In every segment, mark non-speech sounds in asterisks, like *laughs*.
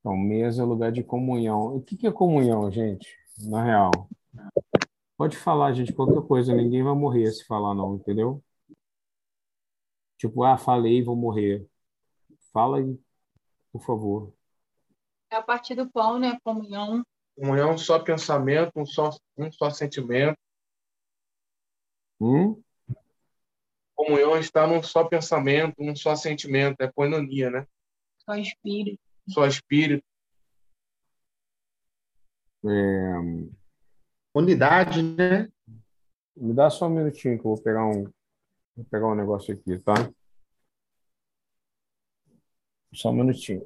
Então, mesa é lugar de comunhão. O que é comunhão, gente? Na real. Pode falar, gente, qualquer coisa. Ninguém vai morrer se falar não, entendeu? Tipo, ah, falei, vou morrer. Fala aí, por favor. É a partir do pão, né? Comunhão. Comunhão, um só pensamento, um só, um só sentimento. Hum? Comunhão está num só pensamento, num só sentimento. É coinonia, né? Só espírito. Só espírito. É, Unidade, né? me dá só um minutinho que eu vou pegar um, vou pegar um negócio aqui, tá? Só um minutinho.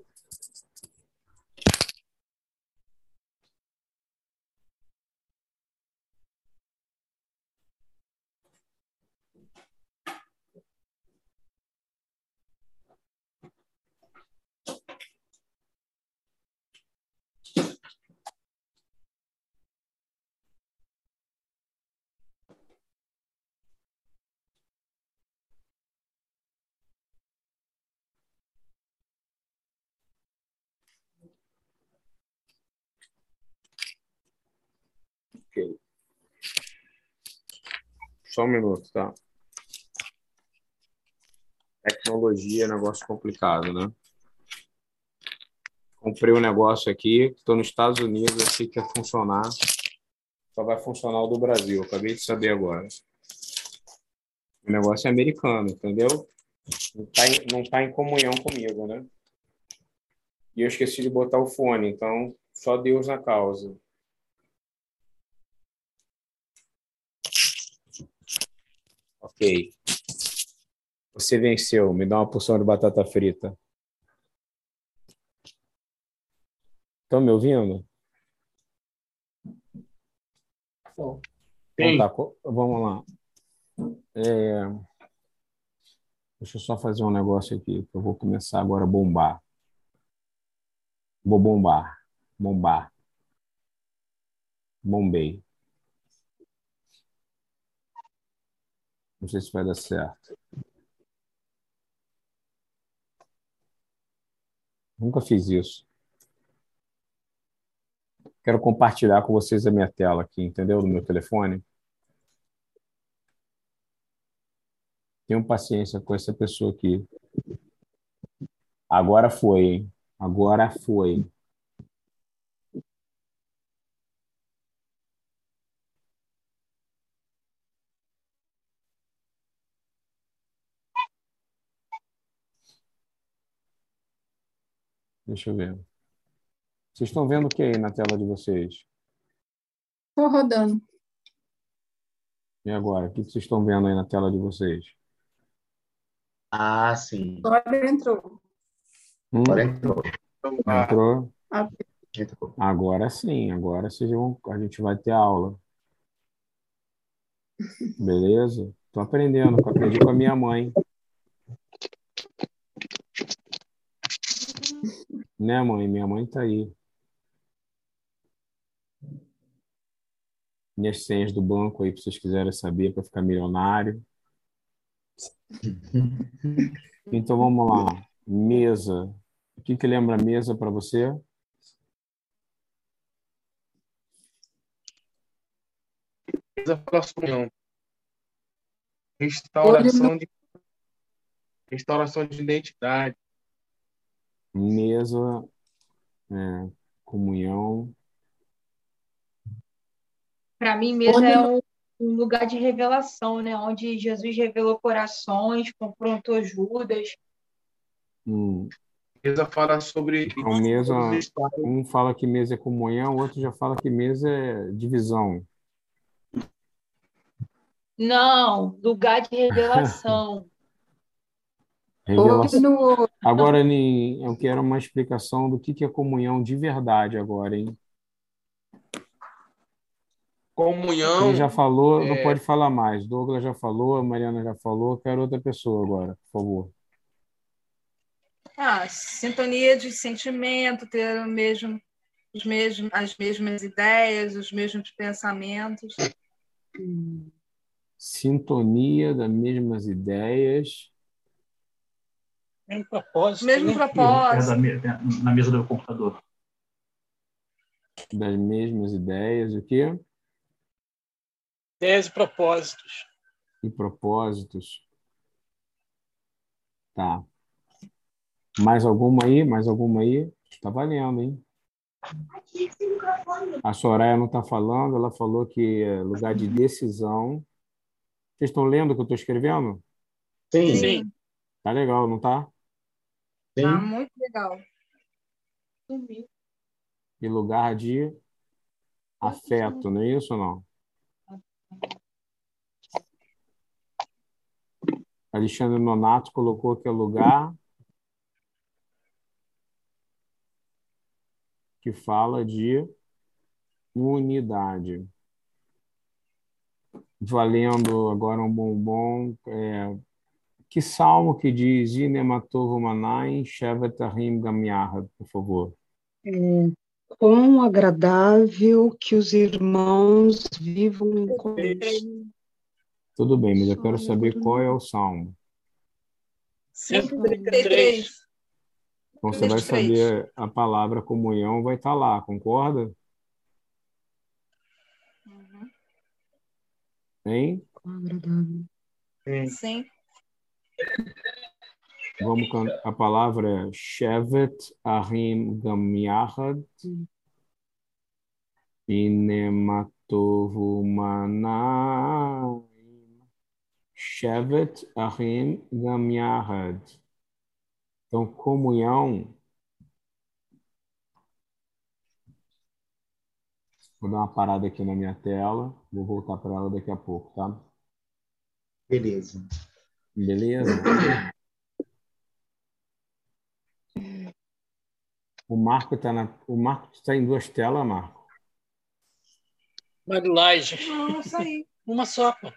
Ok. Só um minuto, tá? Tecnologia é negócio complicado, né? Comprei um negócio aqui, estou nos Estados Unidos, achei que ia funcionar. Só vai funcionar o do Brasil, acabei de saber agora. O negócio é americano, entendeu? Não está não tá em comunhão comigo, né? E eu esqueci de botar o fone, então só Deus na causa. Ok. Você venceu. Me dá uma porção de batata frita. Estão me ouvindo? Então Sim. tá, vamos lá. É, Deixa eu só fazer um negócio aqui, que eu vou começar agora a bombar. Vou bombar. Bombar. Bombei. Não sei se vai dar certo. Nunca fiz isso. Quero compartilhar com vocês a minha tela aqui, entendeu? Do meu telefone. Tenham paciência com essa pessoa aqui. Agora foi, hein? Agora foi. Deixa eu ver. Vocês estão vendo o que aí na tela de vocês? Tô rodando. E agora? O que vocês estão vendo aí na tela de vocês? Ah, sim. Agora entrou. Hum? Agora entrou. Ah, Entrou? Entrou. Agora sim, agora vocês vão, a gente vai ter aula. Beleza? Tô aprendendo, aprendi com a minha mãe. Né, mãe? Minha mãe tá aí. Minhas senhas do banco aí, para vocês quiserem saber, para ficar milionário. Então vamos lá. Mesa. O que que lembra mesa para você? União. Restauração de restauração de identidade. Mesa, é, comunhão. Para mim, mesa é um, um lugar de revelação, né? Onde Jesus revelou corações, confrontou Judas. Hum. Mesa fala sobre Então, mesa, um fala que mesa é comunhão, o outro já fala que mesa é divisão. Não, lugar de revelação. *laughs* Revelação. No, Agora, Nin, eu quero uma explicação do que que é comunhão de verdade agora, hein? comunhão. Quem já falou, não é- pode falar mais. Douglas já falou, a Mariana já falou, quero outra pessoa agora, por favor. ah, sintonia de sentimento, ter o mesmo, os mesmos, as mesmas ideias, os mesmos pensamentos. Sintonia das mesmas ideias. Mesmo propósito. Mesmo propósito. Na mesa do computador. Das mesmas ideias, o quê? Ideias e propósitos. E propósitos. Tá. Mais alguma aí? Mais alguma aí? Tá valendo, hein? A Soraya não está falando, ela falou que é lugar de decisão. Vocês estão lendo o que eu estou escrevendo? Sim, Sim, Tá legal, não tá? Sim. tá muito legal. Sumiu. E lugar de afeto, não é isso ou não? Alexandre Nonato colocou que é lugar que fala de unidade. Valendo agora um bombom. é, que salmo que diz Inematovo Manai Shevet Ahim Gamiahad, por favor? Quão agradável que os irmãos vivam em comunhão. Tudo bem, mas eu quero saber qual é o salmo. 133. Então você vai 33. saber a palavra comunhão, vai estar lá, concorda? Uhum. Hein? Quão agradável. Sim. Sim. Vamos a palavra Shevet Ahim Gamiahad. Inematovu Manaim Shevet Ahim Gamiahad. Então, comunhão. Vou dar uma parada aqui na minha tela, vou voltar para ela daqui a pouco, tá? Beleza. Beleza? O Marco está na... o Marco está em duas telas, Marco. Marilage. Não, isso aí. Uma só, pô.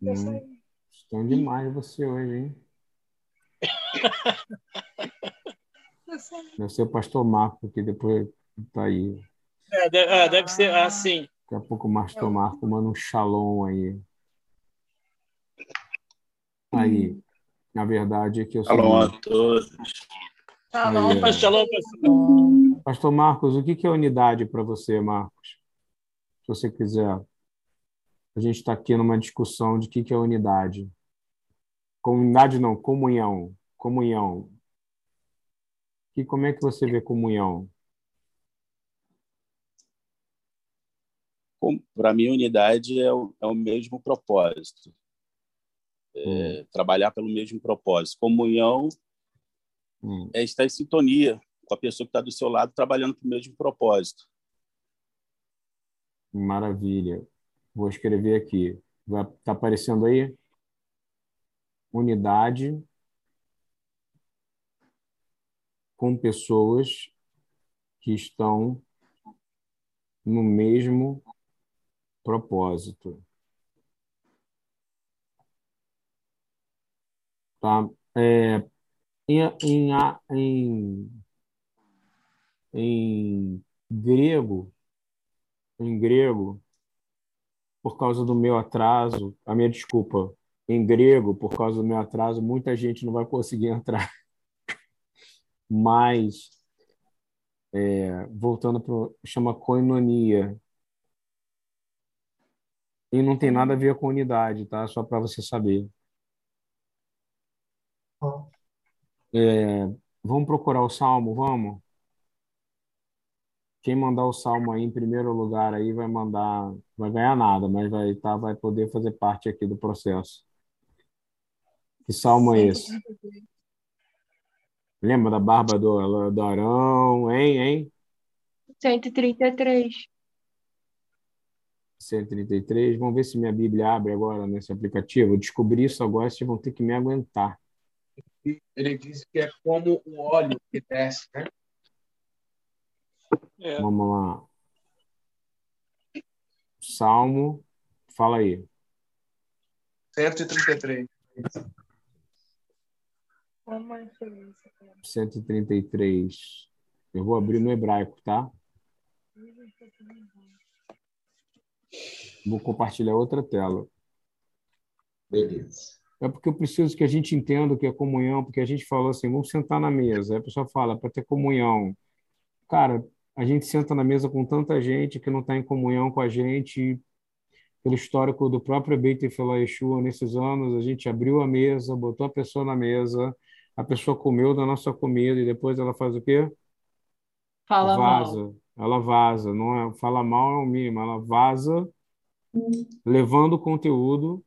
Hum, estão demais você hoje, hein? Deve ser o pastor Marco, que depois tá aí. É, de- é, deve ser assim. Daqui a pouco o pastor Marco manda um shalom aí. Aí, na verdade é que eu Shalom a sou. todos. Aí, bom. ó. Shalom, pastor. Pastor Marcos, o que é unidade para você, Marcos? Se você quiser. A gente está aqui numa discussão de o que que é unidade. Comunidade não, comunhão. Comunhão. E como é que você vê comunhão? Para mim, unidade é o, é o mesmo propósito. É, Trabalhar pelo mesmo propósito. Comunhão Hum. é estar em sintonia com a pessoa que está do seu lado, trabalhando para o mesmo propósito. Maravilha. Vou escrever aqui. Vai tá aparecendo aí? Unidade com pessoas que estão no mesmo propósito. Tá? É, em, em, em, em grego, em grego, por causa do meu atraso, a minha desculpa, em grego, por causa do meu atraso, muita gente não vai conseguir *laughs* entrar. Mas, é, voltando para chama koinonia. E não tem nada a ver com unidade, tá? Só para você saber. É, vamos procurar o salmo, vamos? Quem mandar o salmo aí em primeiro lugar aí vai mandar, vai ganhar nada, mas vai tá, vai poder fazer parte aqui do processo. Que salmo é esse? Lembra da barba do, do Arão, hein, hein? 133. 133. Vamos ver se minha Bíblia abre agora nesse aplicativo. Eu descobri isso agora, vocês vão ter que me aguentar. Ele diz que é como o óleo que desce, né? É, Vamos lá. Salmo, fala aí. 133. Como é infeliz. 133. Eu vou abrir no hebraico, tá? Vou compartilhar outra tela. Beleza. É porque eu preciso que a gente entenda o que é comunhão, porque a gente falou assim, vamos sentar na mesa. Aí a pessoa fala, para ter comunhão. Cara, a gente senta na mesa com tanta gente que não está em comunhão com a gente. Pelo histórico do próprio Beit Efilá Yeshua, nesses anos, a gente abriu a mesa, botou a pessoa na mesa, a pessoa comeu da nossa comida e depois ela faz o quê? Fala vaza. mal. Ela vaza, não é, fala mal é o mínimo, ela vaza levando o conteúdo.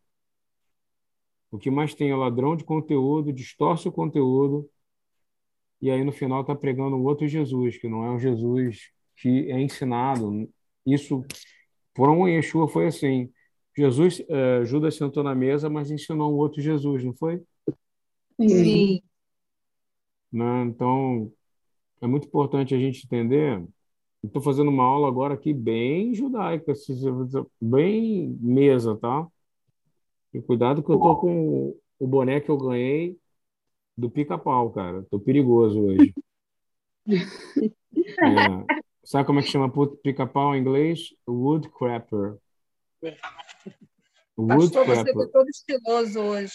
O que mais tem é ladrão de conteúdo, distorce o conteúdo, e aí no final está pregando um outro Jesus, que não é o Jesus que é ensinado. Isso, por um Yeshua foi assim. Jesus, eh, Judas sentou na mesa, mas ensinou um outro Jesus, não foi? Sim. Né? Então, é muito importante a gente entender. Estou fazendo uma aula agora aqui bem judaica, assim, bem mesa, tá? E cuidado que eu tô com o boné que eu ganhei do pica-pau, cara. Tô perigoso hoje. *laughs* É, sabe como é que chama pica-pau em inglês? Woodcrapper. Pastor, você Woodcrapper. está todo estiloso hoje.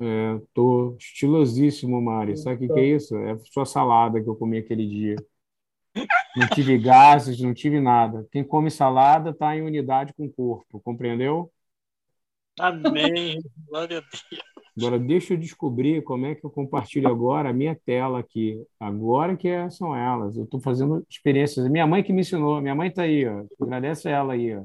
É, tô estilosíssimo, Mari. Sabe o que que é isso? É sua salada que eu comi aquele dia. Não tive gases, não tive nada. Quem come salada está em unidade com o corpo, compreendeu? Amém. *laughs* Glória a Deus. Agora, deixa eu descobrir como é que eu compartilho agora a minha tela aqui. Agora que é- são elas. Eu estou fazendo experiências. Minha mãe que me ensinou. Minha mãe está aí, ó. Agradece a ela aí, ó.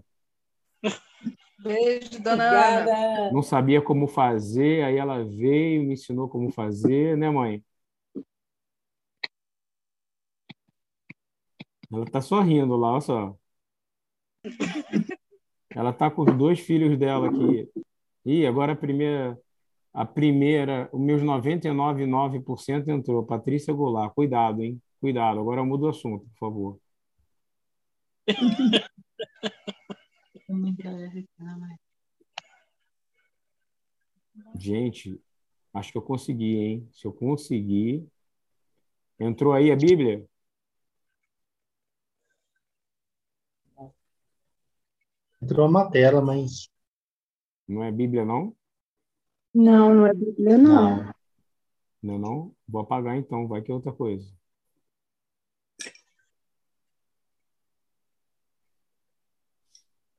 Beijo, dona Ana. Não sabia como fazer, aí ela veio e me ensinou como fazer, né, mãe? Ela tá sorrindo lá, olha só. *laughs* Ela tá com os dois filhos dela aqui. Ih, agora a primeira, a primeira, os meus 99,9% entrou. Patrícia Goulart, cuidado, hein? Cuidado. Agora muda o assunto, por favor. Gente, acho que eu consegui, hein? Se eu conseguir. Entrou aí a Bíblia? Entrou uma tela, mas Não é Bíblia, não? Não, não é Bíblia, não. não. Não, é não? Vou apagar então, vai que é outra coisa.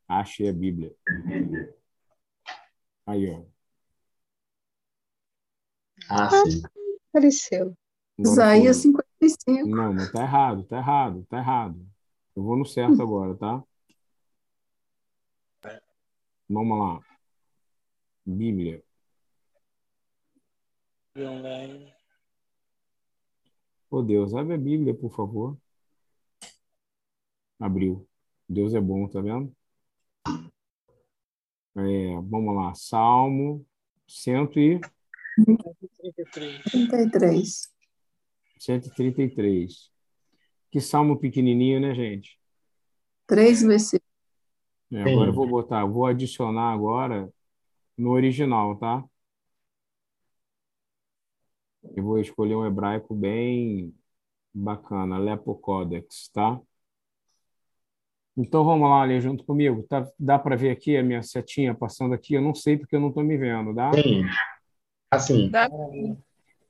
Achei a Bíblia. Aí, ó. Ah, sim. Apareceu. Isaías foi. 55. Não, mas tá errado, tá errado, tá errado. Eu vou no certo *laughs* agora, tá? Vamos lá. Bíblia. Online. Ô Deus, abre a Bíblia, por favor. Abriu. Deus é bom, tá vendo? É, vamos lá. Salmo 100 e 33. 33. 133. Que salmo pequenininho, né, gente? Três versículos. É, agora eu vou botar, vou adicionar agora no original, tá? Eu vou escolher um hebraico bem bacana, Lepo Codex, tá? Então vamos lá, ler junto comigo. Tá, dá para ver aqui a minha setinha passando aqui? Eu não sei porque eu não estou me vendo, dá? Sim. Assim, Dá-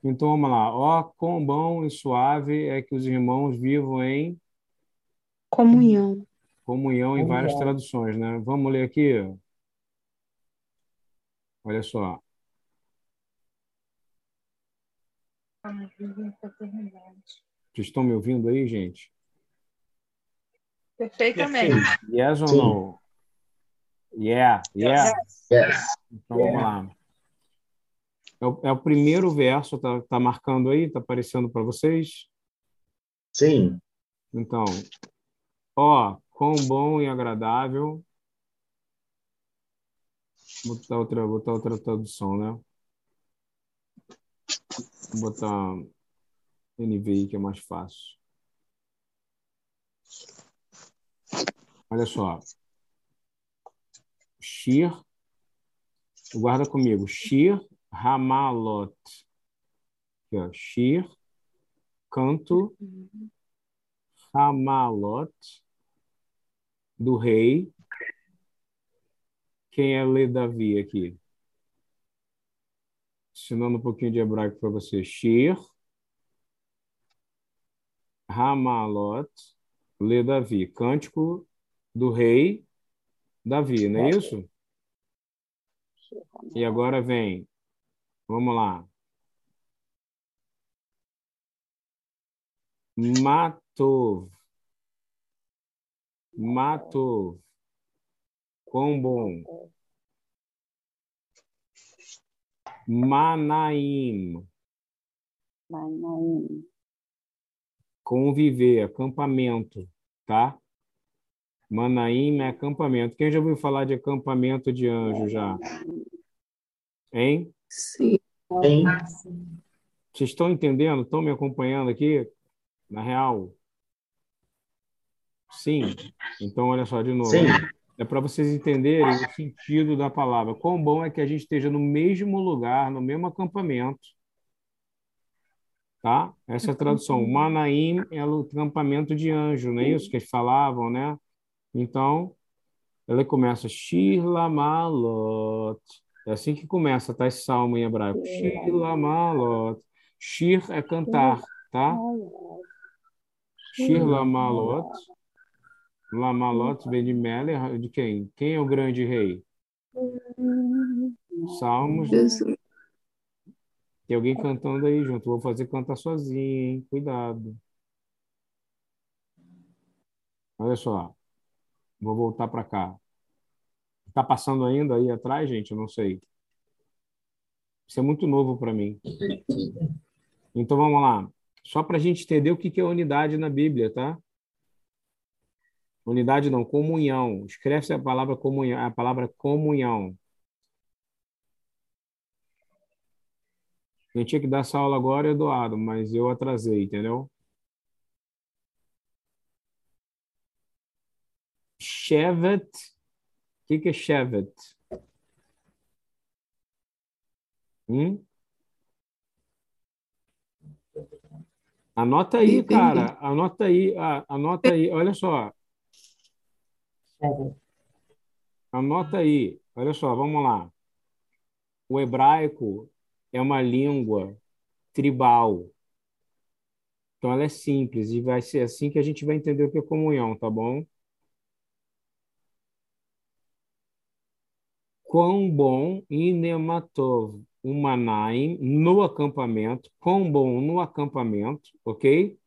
Então vamos lá. Ó, quão bom e suave é que os irmãos vivam em Comunhão. Comunhão em várias traduções, né? Vamos ler aqui. Olha só. Vocês estão me ouvindo aí, gente? Perfeitamente. Yes or Sim. no? Yeah, yeah. yes. Então vamos lá. É o, é o primeiro verso, tá, tá marcando aí? Tá aparecendo para vocês? Sim. Então, ó, quão bom e agradável. Vou botar outra, botar outra tradução, né? Vou botar NVI, que é mais fácil. Olha só. Shir, guarda comigo. Shir Hamalot. Aqui, ó. Shir, canto Hamalot, do rei. Quem é lê Davi aqui? ensinando um pouquinho de hebraico para você. Shir, Ramalot, lê Davi. Cântico do rei Davi, não é isso? E agora vem, vamos lá. Matov. Matov. Quão bom. Manaim. Manaim. Conviver, acampamento, tá? Manaim é acampamento. Quem já ouviu falar de acampamento de anjo já? Hein? Sim. Sim. Vocês estão entendendo? Estão me acompanhando aqui? Na real? Sim. Então, olha só de novo. Sim. É para vocês entenderem o sentido da palavra. Quão bom é que a gente esteja no mesmo lugar, no mesmo acampamento. Tá? Essa é a tradução. Manaim é o acampamento de anjo, não é isso que eles falavam, né? Então, ela começa Shir-Lamalot. É assim que começa, tá? Esse salmo em hebraico. Shir-Lamalot. Shir é cantar, tá? Shir-Lamalot. Lamalot vem de Meller, de quem? Quem é o grande rei? Salmos. Jesus. Tem alguém cantando aí junto. Vou fazer cantar sozinho, hein? Cuidado. Olha só. Vou voltar para cá. Tá passando ainda aí atrás, gente? Eu não sei. Isso é muito novo para mim. Então vamos lá. Só para a gente entender o que que é unidade na Bíblia, tá? Unidade não, comunhão. Escreve-se a palavra comunhão, a palavra comunhão. Eu tinha que dar essa aula agora, Eduardo, mas eu atrasei, entendeu? Shevet. O que que é Shevet? Hum? Anota aí, cara. Anota aí. Anota aí. Olha só. Anota aí. Olha só, vamos lá. O hebraico é uma língua tribal. Então ela é simples e vai ser assim que a gente vai entender o que é comunhão, tá bom? Quão bom inematov umanaim no acampamento, quão bom no acampamento, ok?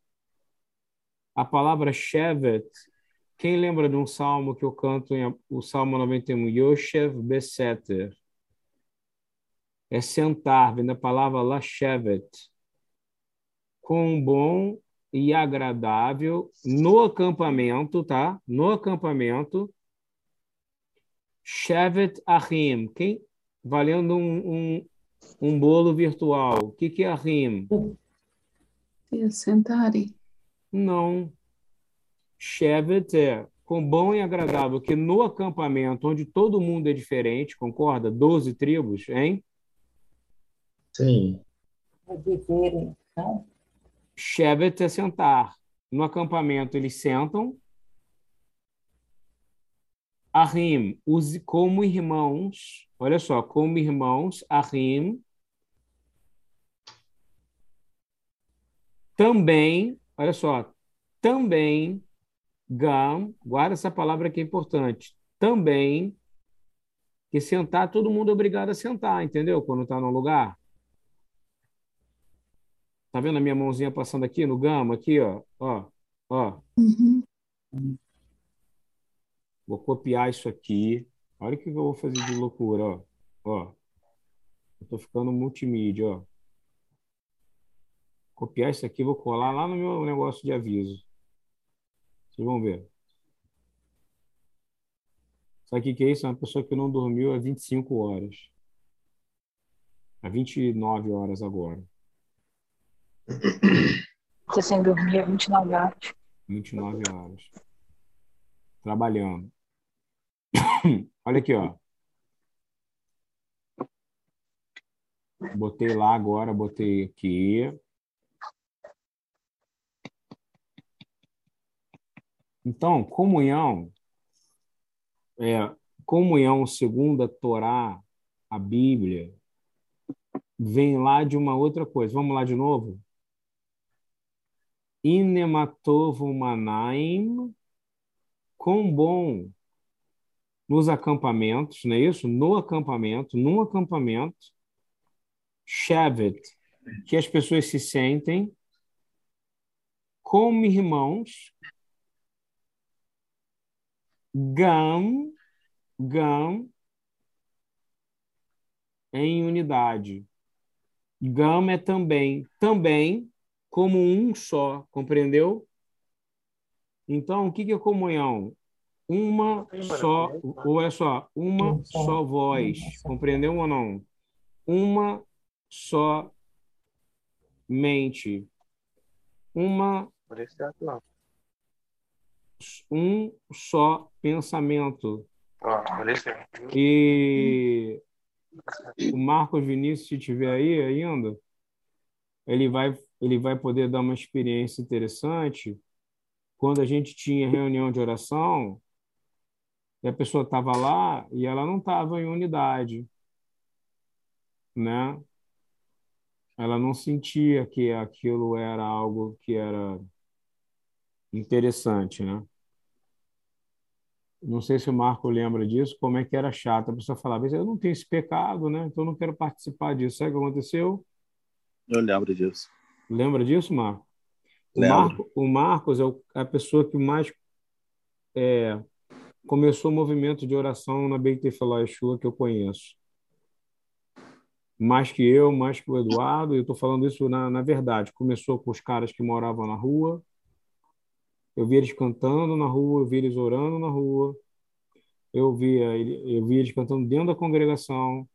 A palavra shevet, quem lembra de um salmo que eu canto em o Salmo 91, Yoshev Beseter? É sentar, vem da palavra lashevet. Quão bom e agradável no acampamento, tá? No acampamento, Shevet Ahim. Quem valendo um, um, um bolo virtual. O que que é Ahim? Sentarem. Não. Shevet é com bom e agradável, que no acampamento onde todo mundo é diferente, concorda? Doze tribos, hein? Sim. Então. Shevet é sentar. No acampamento eles sentam. Ahim, use como irmãos. Olha só, como irmãos, Ahim. Também, olha só, também, Gam, guarda essa palavra que é importante. Também, que sentar, todo mundo é obrigado a sentar, entendeu? Quando está no lugar. Tá vendo a minha mãozinha passando aqui no gama, aqui, ó, ó, ó. Uhum. Vou copiar isso aqui. Olha o que eu vou fazer de loucura, ó. Ó. Eu tô ficando multimídia, ó. Copiar isso aqui, vou colar lá no meu negócio de aviso. Vocês vão ver. Sabe o que é isso? É uma pessoa que não dormiu há 25 horas. Há 29 horas agora. Você sem dormir há 29 horas. 29 horas. Trabalhando. *coughs* Olha aqui, ó. Botei lá agora, botei aqui. Então, comunhão é comunhão segundo a Torá, a Bíblia, vem lá de uma outra coisa. Vamos lá de novo? Inematovo manaim, quão bom nos acampamentos, não é isso? No acampamento, num acampamento, Shevet, que as pessoas se sentem como irmãos, Gam, Gam, em unidade. Gam é também, também como um só, compreendeu? Então, o que é comunhão? Uma só, ou é só, uma só voz, compreendeu ou não? Uma só mente, uma um só pensamento. E o Marcos Vinícius, se tiver aí ainda, ele vai, ele vai poder dar uma experiência interessante. Quando a gente tinha reunião de oração, e a pessoa estava lá e ela não estava em unidade, né? Ela não sentia que aquilo era algo que era interessante, né? Não sei se o Marco lembra disso, como é que era chato. A pessoa falava, eu não tenho esse pecado, né? Então não quero participar disso. Sabe o que aconteceu? Eu lembro disso. Lembra disso, Marco? O. Marco, o Marcos é a pessoa que mais é, começou o movimento de oração na Beit Tefillah Yeshua que eu conheço. Mais que eu, mais que o Eduardo, eu estou falando isso na, na verdade. Começou com os caras que moravam na rua, eu vi eles cantando na rua, eu vi eles orando na rua, eu via, ele- eu vi eles cantando dentro da congregação.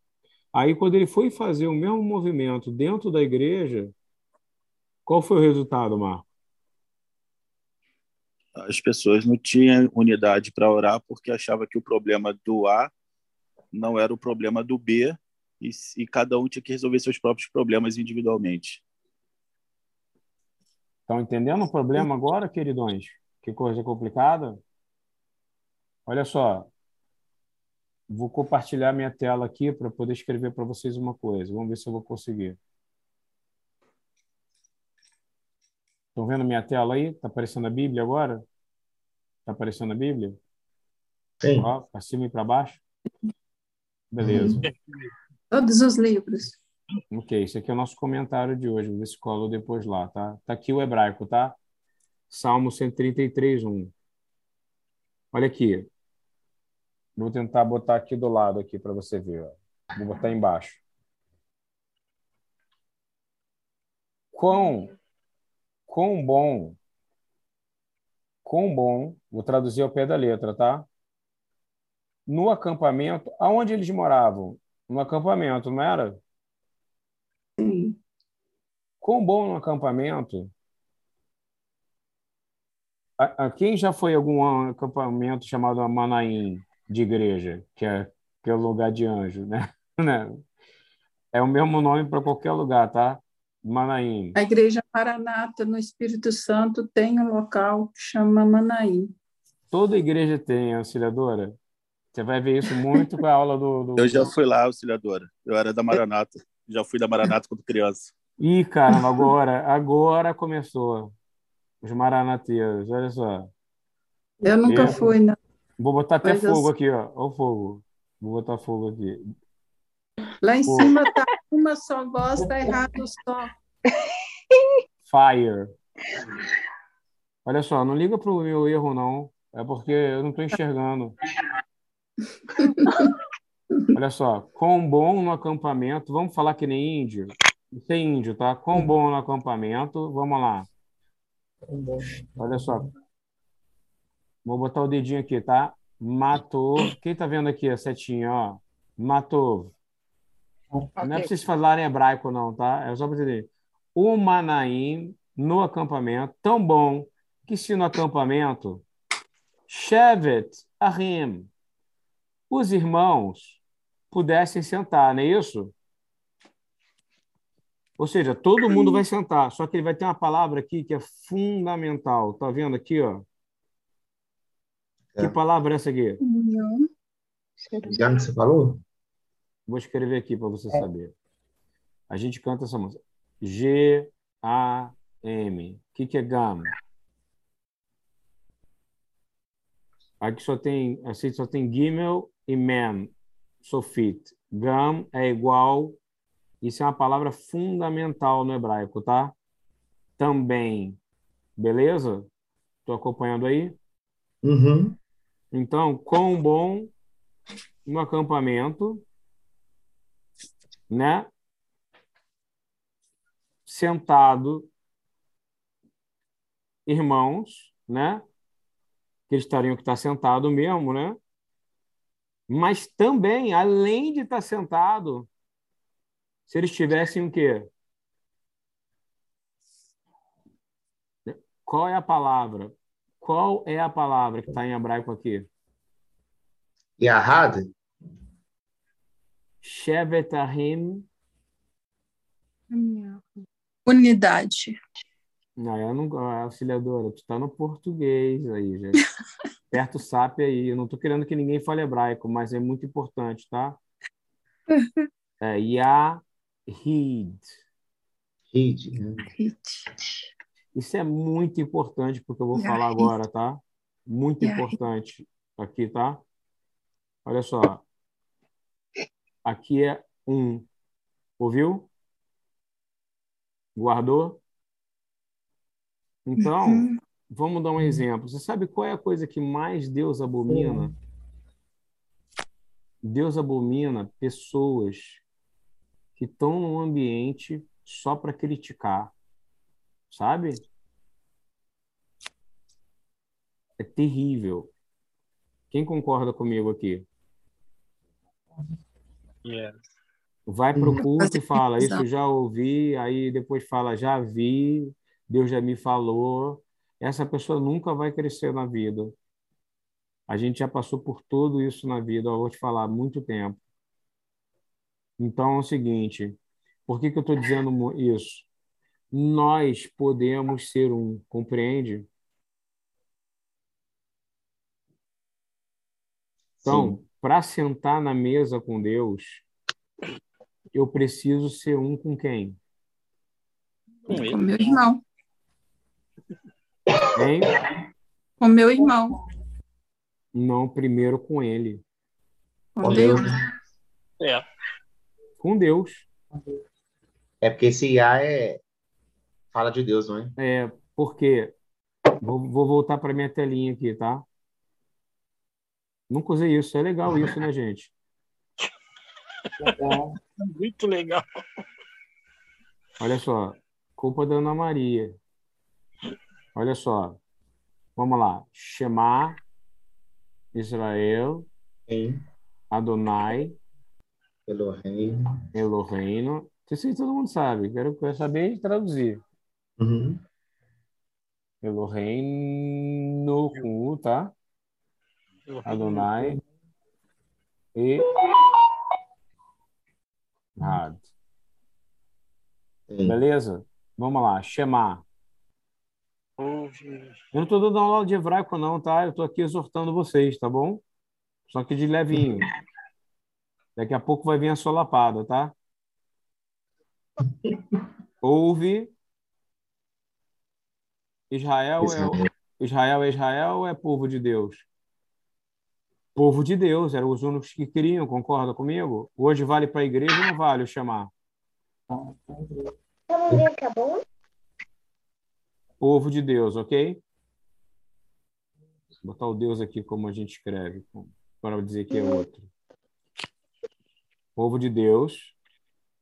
Aí, quando ele foi fazer o mesmo movimento dentro da igreja, qual foi o resultado, Marco? As pessoas não tinham unidade para orar porque achava que o problema do A não era o problema do B e, e cada um tinha que resolver seus próprios problemas individualmente. Estão entendendo o problema agora, queridões? Que coisa complicada? Olha só. Vou compartilhar minha tela aqui para poder escrever para vocês uma coisa. Vamos ver se eu vou conseguir. Estão vendo minha tela aí? Está aparecendo a Bíblia agora? Está aparecendo a Bíblia? Sim. Para cima e para baixo? Beleza. Todos os livros. Ok, esse aqui é o nosso comentário de hoje. Vou ver se colo depois lá, tá? Tá aqui o hebraico, tá? Salmo 133, 1. Olha aqui. Vou tentar botar aqui do lado aqui para você ver. ó. Vou botar embaixo. Quão, quão bom, quão bom, vou traduzir ao pé da letra, tá? No acampamento, aonde eles moravam? No acampamento, não era? Quão bom no acampamento. A, a- quem já foi a algum acampamento chamado Manaim de igreja, que é, que é o lugar de anjo, né? *laughs* Né? É o mesmo nome para qualquer lugar, tá? Manaim. A Igreja Maranata, no Espírito Santo, tem um local que chama Manaí. Toda igreja tem, auxiliadora. Você vai ver isso muito com a aula do. do... Eu já fui lá, auxiliadora. Eu era da Maranata. Já fui da Maranata quando criança. Ih, caramba, agora, agora começou. Os maranateiros, olha só. Eu nunca Eu- fui, não. Vou botar até Mas eu- fogo aqui, ó. Olha o fogo. Vou botar fogo aqui. Lá em Pô. cima tá uma só voz, tá errado só. *laughs* Fire. Olha só, não liga pro meu erro, não. É porque eu não estou enxergando. *laughs* Olha só, quão bom no acampamento. Vamos falar que nem índio. Isso é índio, tá? Quão bom no acampamento. Vamos lá. Olha só. Vou botar o dedinho aqui, tá? Matou. Quem tá vendo aqui a setinha, ó? Matou. Não é pra vocês falarem hebraico, não, tá? É só para entender. O Manaim no acampamento, tão bom que se no acampamento, Shevet Ahim, os irmãos pudessem sentar, não é isso? Ou seja, todo mundo vai sentar, só que ele vai ter uma palavra aqui que é fundamental. Tá vendo aqui, ó? Que palavra é essa aqui? Comunhão. Já que você falou? Vou escrever aqui para você saber. A gente canta essa música. G-A-M. O que, que é gam? Aqui só tem, assim, só tem gimel e mem, sofit. Gam é igual, isso é uma palavra fundamental no hebraico, tá? Também. Beleza? Estou acompanhando aí? Uhum. Então, quão bom no acampamento, né? Sentado, irmãos, né? Que eles estariam que estar sentado mesmo, né? Mas também, além de estar sentado, se eles tivessem o quê? Qual é a palavra? Qual é a palavra que está em hebraico aqui? Yahad? Shevetahim. Unidade. Não, eu não, auxiliadora, tu está no português aí, gente. *laughs* Perto o SAP aí. Eu não estou querendo que ninguém fale hebraico, mas é muito importante, tá? *laughs* É Yahid. Hid. né? Isso é muito importante porque eu vou Yahid. falar agora, tá? Muito Yahid. importante aqui, tá? Olha só. Aqui é um. Ouviu? Guardou? Então, Uhum. vamos dar um exemplo. Você sabe qual é a coisa que mais Deus abomina? Deus abomina pessoas que estão num ambiente só para criticar, sabe? É terrível. Quem concorda comigo aqui? Yes. Vai pro Uhum. culto e fala, isso já ouvi, aí depois fala, já vi, Deus já me falou. Essa pessoa nunca vai crescer na vida. A gente já passou por tudo isso na vida, eu vou te falar, há muito tempo. Então é o seguinte, por que que eu estou dizendo isso? Nós podemos ser um, compreende? Então, para sentar na mesa com Deus, eu preciso ser um com quem? Com Com ele. meu irmão. Hein? Com meu irmão. Não primeiro com ele, Com Com Deus. Deus. É. com Deus. É porque esse Yah é. Fala de Deus, não é? É, porque vou, vou voltar para minha telinha aqui, tá? Nunca usei isso, é legal isso, né, gente? Muito legal. Olha só, culpa da Ana Maria. Olha só, vamos lá. Shema, Israel, Sim. Adonai, Elohim. Eloheinu. Isso aí todo mundo sabe, quero, quero saber traduzir. Uhum. Eloheinu com U, tá? Adonai e Had. Beleza? Vamos lá, Shema. Ouve. Eu não estou dando aula de hebraico, não, tá? Eu estou aqui exortando vocês, tá bom? Só que de levinho. Daqui a pouco vai vir a solapada, tá? Ouve. Israel é, Israel é Israel ou é povo de Deus? Povo de Deus, eram os únicos que queriam, concorda comigo? Hoje vale para a igreja ou não vale o chamar? Povo de Deus, ok? Vou botar o Deus aqui como a gente escreve, para dizer que é outro. Povo de Deus.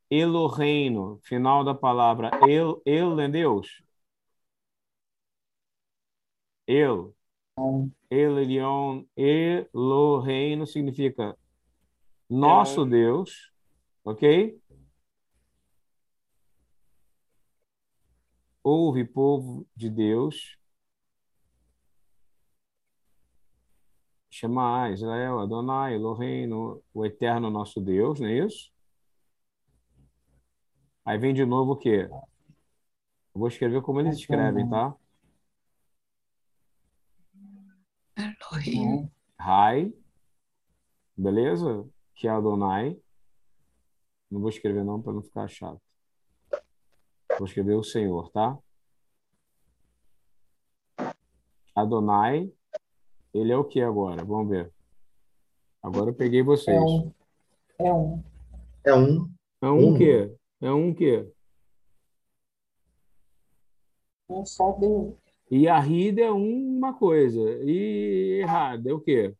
Eloheino, final da palavra El, El é Deus. El. El Elyon, Eloheino significa nosso Deus, ok? Ouve, povo de Deus. Chama Israel, Adonai, Eloheinu, o eterno nosso Deus, não é isso? Aí vem de novo o quê? Eu vou escrever como eles escrevem, tá? Elohim. Rai, beleza? Que é Adonai. Não vou escrever não para não ficar chato. Vou escrever o Senhor, tá? Adonai, ele é o que agora? Vamos ver. Agora eu peguei vocês. É um. É um. É um. É um Um. quê? É um quê? Um só Deus. E a rida é uma coisa. E errado é o quê?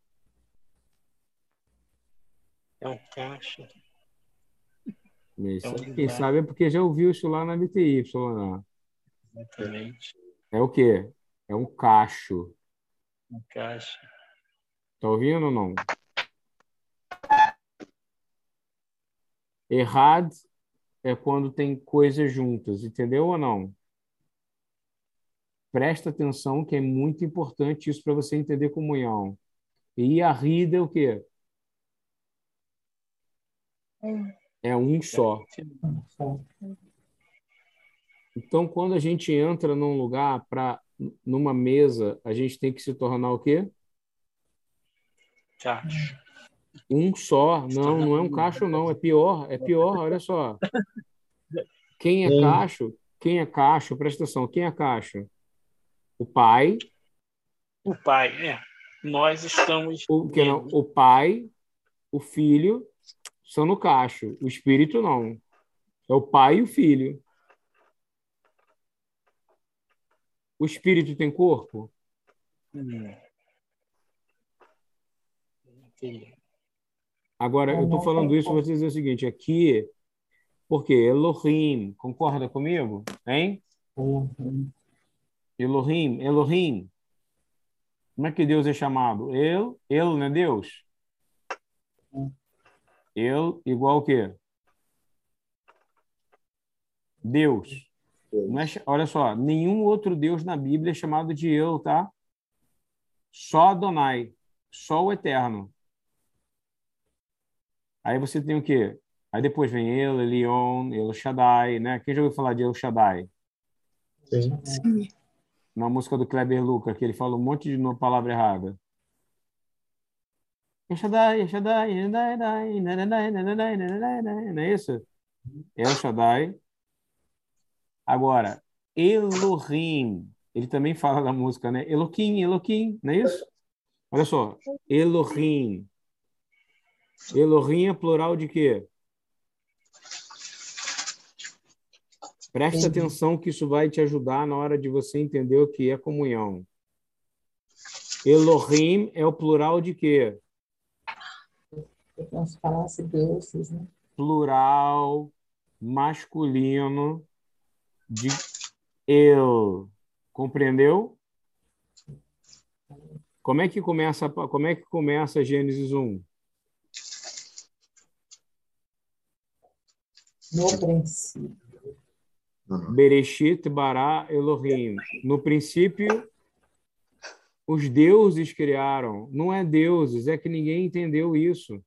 É um caixa. Isso, É um quem lugar. sabe é porque já ouviu isso lá na. Lá. Exatamente. É o quê? É um cacho. Um caixa. Tá ouvindo ou não? Errado é quando tem coisas juntas, entendeu ou não? Presta atenção que é muito importante isso para você entender comunhão. E a rida é o quê? É. Um só. Então, quando a gente entra num lugar para numa mesa, a gente tem que se tornar o quê? Caixa. Um só. Não, não é um cacho, não. É pior. É pior. Olha só. Quem é cacho? Quem é cacho? Presta atenção. Quem é cacho? O pai. O pai, é. Nós estamos. O, que não, o pai, o filho são no cacho. O espírito não. É o pai e o filho. O espírito tem corpo? Hum. Agora, eu estou falando isso para você dizer o seguinte: aqui, porque Elohim, concorda comigo? Hein? Um. Elohim, Elohim. Como é que Deus é chamado? El, El, não é Deus? El igual o quê? Deus. Não é olha só, nenhum outro Deus na Bíblia é chamado de Eu, tá? Só Adonai, só o Eterno. Aí você tem o quê? Aí depois vem El, Elion, El Shaddai, né? Quem já ouviu falar de El Shaddai? Sim. Sim. Na música do Kleber Luca, que ele fala um monte de no- palavra errada. El Shaddai, El Shaddai, não é isso? El Shaddai. Agora, Elohim, ele também fala da música, né? Elohim, Elohim, não é isso? Olha só, Elohim. Elohim é plural de quê? Presta atenção que isso vai te ajudar na hora de você entender o que é comunhão. Elohim é o plural de quê? Se falasse deuses, né? Plural masculino de eu. Compreendeu? Como é que começa, como é que começa Gênesis 1? No princípio. Bereshit bara Elohim. No princípio, os deuses criaram. Não é deuses, é que ninguém entendeu isso.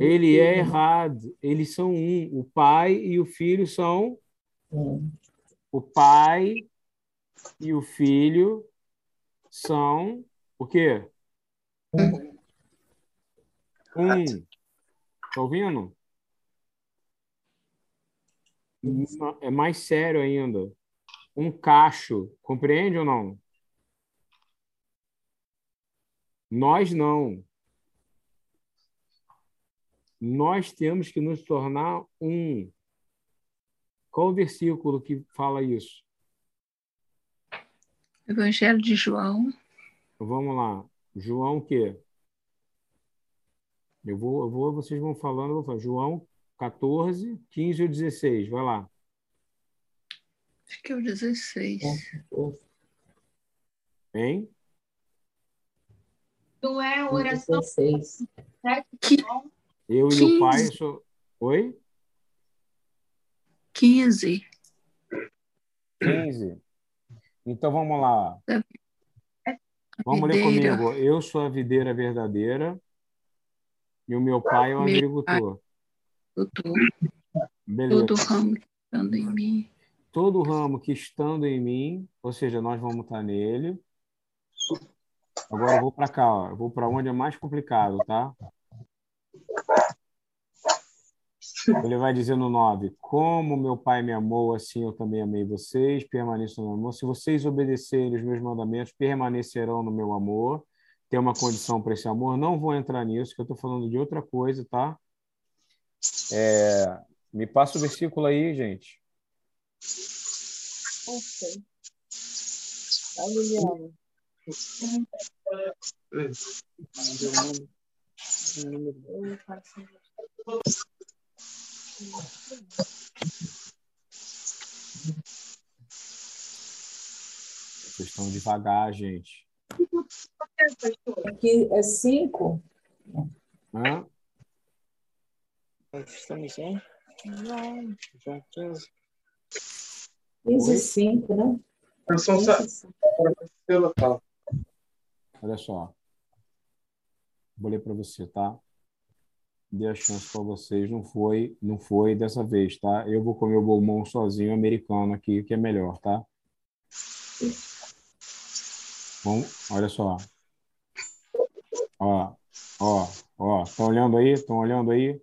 Ele é errado. Eles são um. O pai e o filho são. O pai e o filho são. O quê? Um. Tá ouvindo? É mais sério ainda. Um cacho. Compreende ou não? Nós não. Nós temos que nos tornar um. Qual o versículo que fala isso? Evangelho de João. Vamos lá. João o quê? Eu vou, eu vou, vocês vão falando, eu vou falar. João 14, 15 ou 16. Vai lá. Acho que é o 16. Hein? Não é oração. 16. Eu e o pai sou. Oi? 15. 15. Então vamos lá. Vamos ler comigo. Eu sou a videira verdadeira e o meu pai é o agricultor. Doutor, Beleza. todo ramo que estando em mim. Todo ramo que estando em mim, ou seja, nós vamos estar nele. Agora eu vou para cá, ó. Eu vou para onde é mais complicado, tá? Ele vai dizer no 9: Como meu Pai me amou, assim eu também amei vocês, permaneçam no meu amor. Se vocês obedecerem os meus mandamentos, permanecerão no meu amor. Tem uma condição para esse amor. Não vou entrar nisso, que eu estou falando de outra coisa, tá? É, me passa o versículo aí, gente. Ok. Liliana? Vocês estão devagar, gente. Aqui é cinco. Hã? Estamos em João, João 15. 15 e 5, né? Professor 15 Sa- cinco. professor Sala. Olha só. Vou ler para você, tá? Dei a chance para vocês. Não foi, não foi dessa vez, tá? Eu vou comer o bombom sozinho, americano aqui, que é melhor, tá? Bom, olha só. Ó, ó, ó. Estão olhando aí? Estão olhando aí?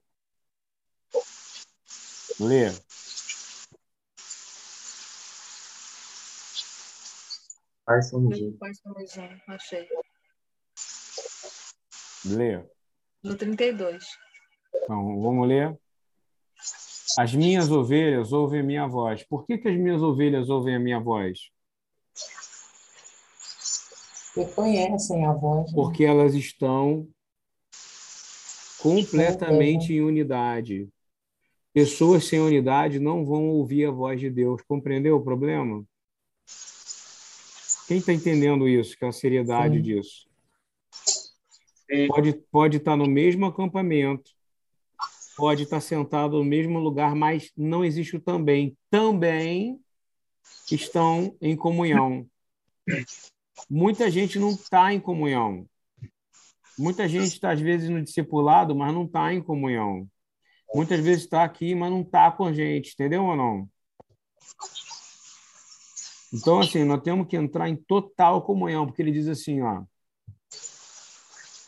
Lê. Pai um. Pai achei. Lê. No 32. Então, vamos ler. As minhas ovelhas ouvem a minha voz. Por que, que as minhas ovelhas ouvem a minha voz? Porque conhecem a voz. né? Porque elas estão completamente em unidade. Pessoas sem unidade não vão ouvir a voz de Deus. Compreendeu o problema? Quem está entendendo isso? Que é a seriedade Sim. disso? Sim. Pode, pode estar no mesmo acampamento, pode estar sentado no mesmo lugar, mas não existe o também. Também estão em comunhão. Muita gente não está em comunhão. Muita gente está, às vezes, no discipulado, mas não está em comunhão. Muitas vezes está aqui, mas não está com a gente, entendeu ou não? Então, assim, nós temos que entrar em total comunhão, porque ele diz assim, ó.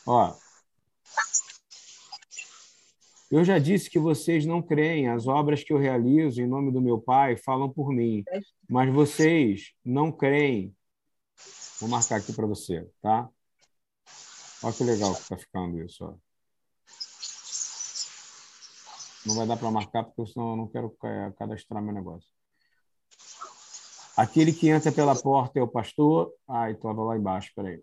Ó. Eu já disse que vocês não creem, as obras que eu realizo em nome do meu Pai falam por mim, mas vocês não creem. Vou marcar aqui para você, tá? Olha que legal que está ficando isso, ó. Não vai dar para marcar, porque senão eu não quero ca- cadastrar meu negócio. Aquele que entra pela porta é o pastor. Ah, estava lá embaixo, peraí.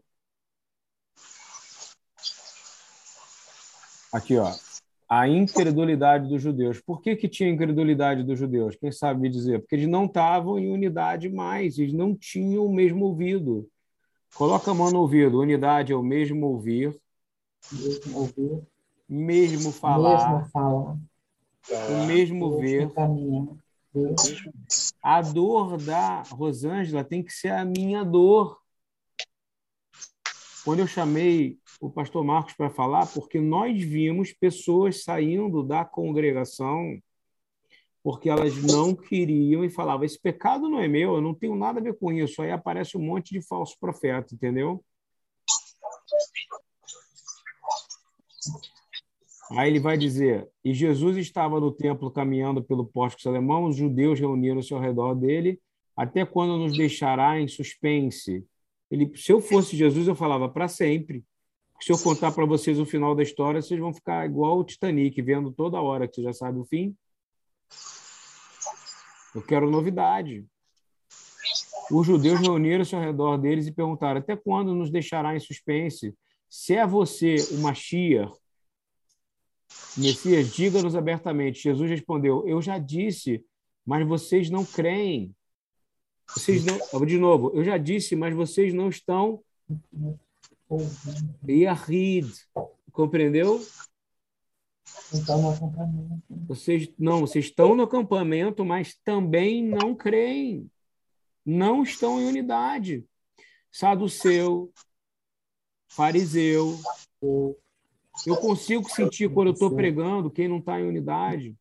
Aqui, ó. A incredulidade dos judeus. Por que, que tinha incredulidade dos judeus? Quem sabe me dizer? Porque eles não estavam em unidade mais, eles não tinham o mesmo ouvido. Coloca a mão no ouvido. Unidade é o mesmo ouvir, Mesmo ouvir, mesmo falar, mesmo falar, o mesmo. Ver. A dor da Rosângela tem que ser a minha dor. Quando eu chamei o pastor Marcos para falar, porque nós vimos pessoas saindo da congregação porque elas não queriam e falavam: esse pecado não é meu, eu não tenho nada a ver com isso. Aí aparece um monte de falso profeta, entendeu? Aí ele vai dizer: E Jesus estava no templo caminhando pelo pórtico Salomão, os judeus reuniram-se ao redor dele, até quando nos deixará em suspense? Ele, se eu fosse Jesus, eu falava para sempre. Se eu contar para vocês o final da história, vocês vão ficar igual o Titanic, vendo toda hora que você já sabe o fim. Eu quero novidade. Os judeus reuniram-se ao redor deles e perguntaram: Até quando nos deixará em suspense? Se é você o Mashiach, Messias, diga-nos abertamente. Jesus respondeu: Eu já disse, mas vocês não creem. Vocês não, de novo, eu já disse, mas vocês não estão. Yahid. Compreendeu? Então, no acampamento. Vocês não, vocês estão no acampamento, mas também não creem. Não estão em unidade. Saduceu, fariseu. Eu consigo sentir quando eu estou pregando quem não está em unidade.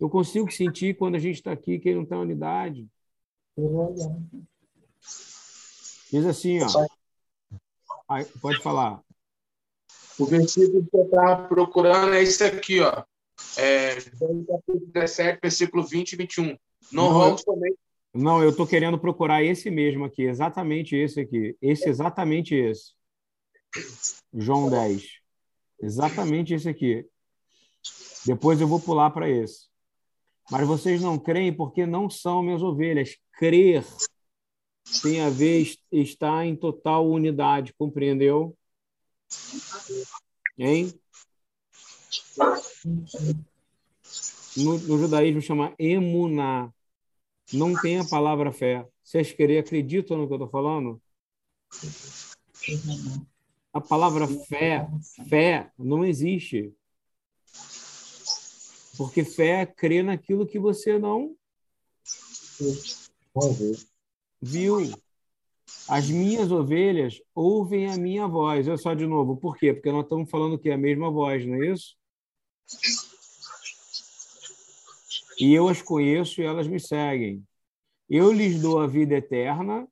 Eu consigo sentir quando a gente está aqui quem não está em unidade. Olhar. Diz assim, ó. Aí, pode falar. O versículo que eu estava procurando é esse aqui, ó. É, João capítulo 17, versículo 20 e 21. Não Não, rogo somente. Não, eu estou querendo procurar esse mesmo aqui, exatamente esse aqui. Esse, exatamente esse. João 10. Exatamente esse aqui. Depois eu vou pular para esse. Mas vocês não creem porque não são minhas ovelhas. Crer tem a ver est- estar em total unidade, compreendeu? Hein? No, no judaísmo chama emuná. Não tem a palavra fé. Vocês querem acreditam no que eu estou falando? A palavra fé, fé não existe. Porque fé é crer naquilo que você não viu. As minhas ovelhas ouvem a minha voz. Olha só de novo, por quê? Porque nós estamos falando que é a mesma voz, não é isso? E eu as conheço e elas me seguem. Eu lhes dou a vida eterna.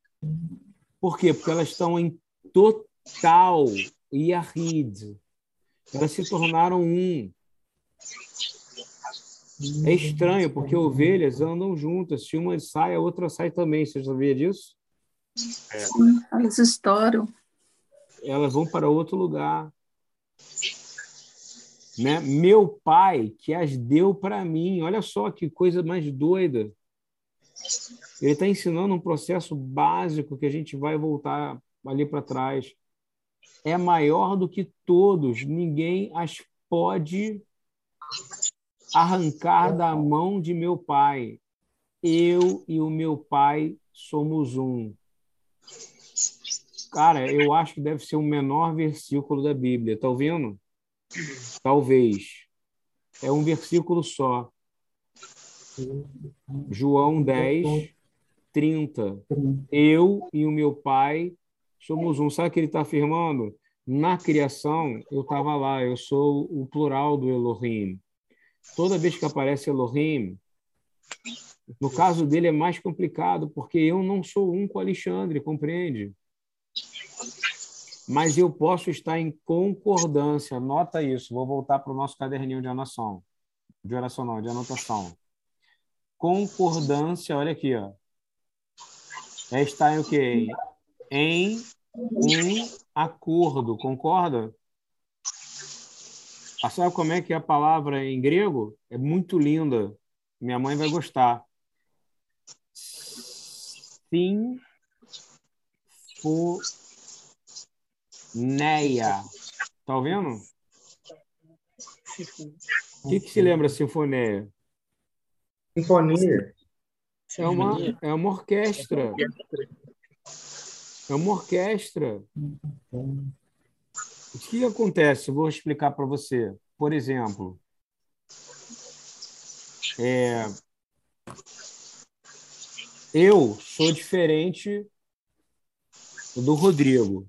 Por quê? Porque elas estão em total Yahid. Elas se tornaram um. É estranho, porque ovelhas andam juntas. Se uma sai, a outra sai também. Você sabia disso? Sim, elas estouram. Elas vão para outro lugar. Né? Meu pai que as deu para mim. Olha só que coisa mais doida. Ele está ensinando um processo básico que a gente vai voltar ali para trás. É maior do que todos. Ninguém as pode arrancar da mão de meu pai. Eu e o meu pai somos um. Cara, eu acho que deve ser o menor versículo da Bíblia. Tá ouvindo? Talvez. É um versículo só. João 10, 30. Eu e o meu pai somos um. Sabe o que ele está afirmando? Na criação, eu estava lá, eu sou o plural do Elohim. Toda vez que aparece Elohim, no caso dele é mais complicado, porque eu não sou um com Alexandre, compreende? Mas eu posso estar em concordância, nota isso. Vou voltar para o nosso caderninho de anotação. De oração, não, de anotação. Concordância, olha aqui, ó. É estar em o quê? Em um acordo, concorda? Ah, sabe como é que é a palavra em grego? É muito linda. Minha mãe vai gostar. Sim, Neia. Tá ouvindo? O que, que se lembra sinfonia? Sinfonia. É uma, é uma orquestra. É uma orquestra. O que acontece? Vou explicar para você. Por exemplo, é, eu sou diferente do Rodrigo.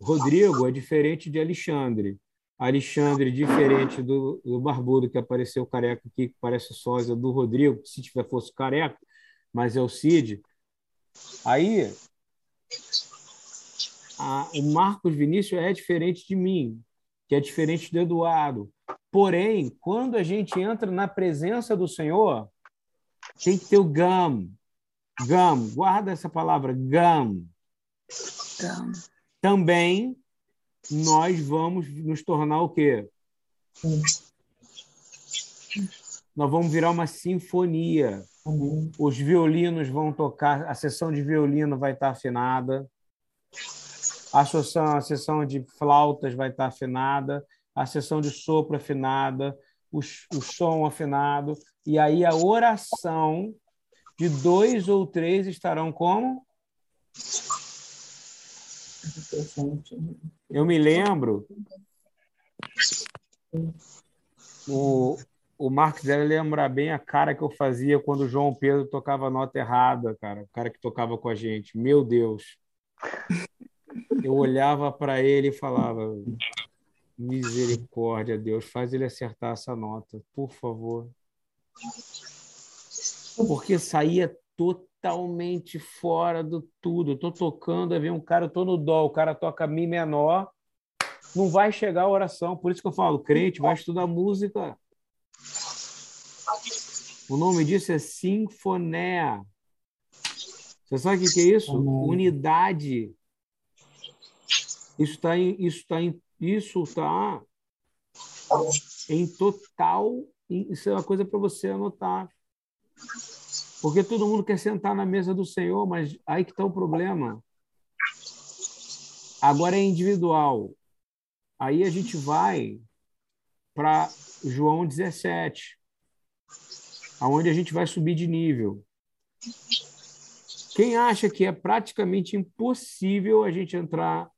Rodrigo é diferente de Alexandre. Alexandre, diferente do, do Barbudo, que apareceu careca aqui, que parece sósia do Rodrigo, se tiver fosse careca, mas é o Cid. Aí, a, o Marcos Vinícius é diferente de mim, que é diferente do Eduardo. Porém, quando a gente entra na presença do Senhor, tem que ter o gam. Gam, guarda essa palavra, gam. Gam. Também nós vamos nos tornar o quê? Nós vamos virar uma sinfonia. Os violinos vão tocar, a sessão de violino vai estar afinada, a sessão, a sessão de flautas vai estar afinada, a sessão de sopro afinada, o, o som afinado, e aí a oração de dois ou três estarão como? Eu me lembro, o, o Marcos deve lembrar bem a cara que eu fazia quando o João Pedro tocava a nota errada, cara, o cara que tocava com a gente. Meu Deus. Eu olhava para ele e falava: Misericórdia, Deus, faz ele acertar essa nota, por favor. Porque saía totalmente fora do tudo. Eu tô tocando, aí vem um cara, eu tô no dó, o cara toca mi menor, não vai chegar a oração. Por isso que eu falo, crente, vai estudar música. O nome disso é sinfoné. Você sabe o que é isso? Unidade. Isso está em, isso tá em, isso tá em total. Isso é uma coisa para você anotar. Porque todo mundo quer sentar na mesa do Senhor, mas aí que está o problema. Agora é individual. Aí a gente vai para João 17, aonde a gente vai subir de nível. Quem acha que é praticamente impossível a gente entrar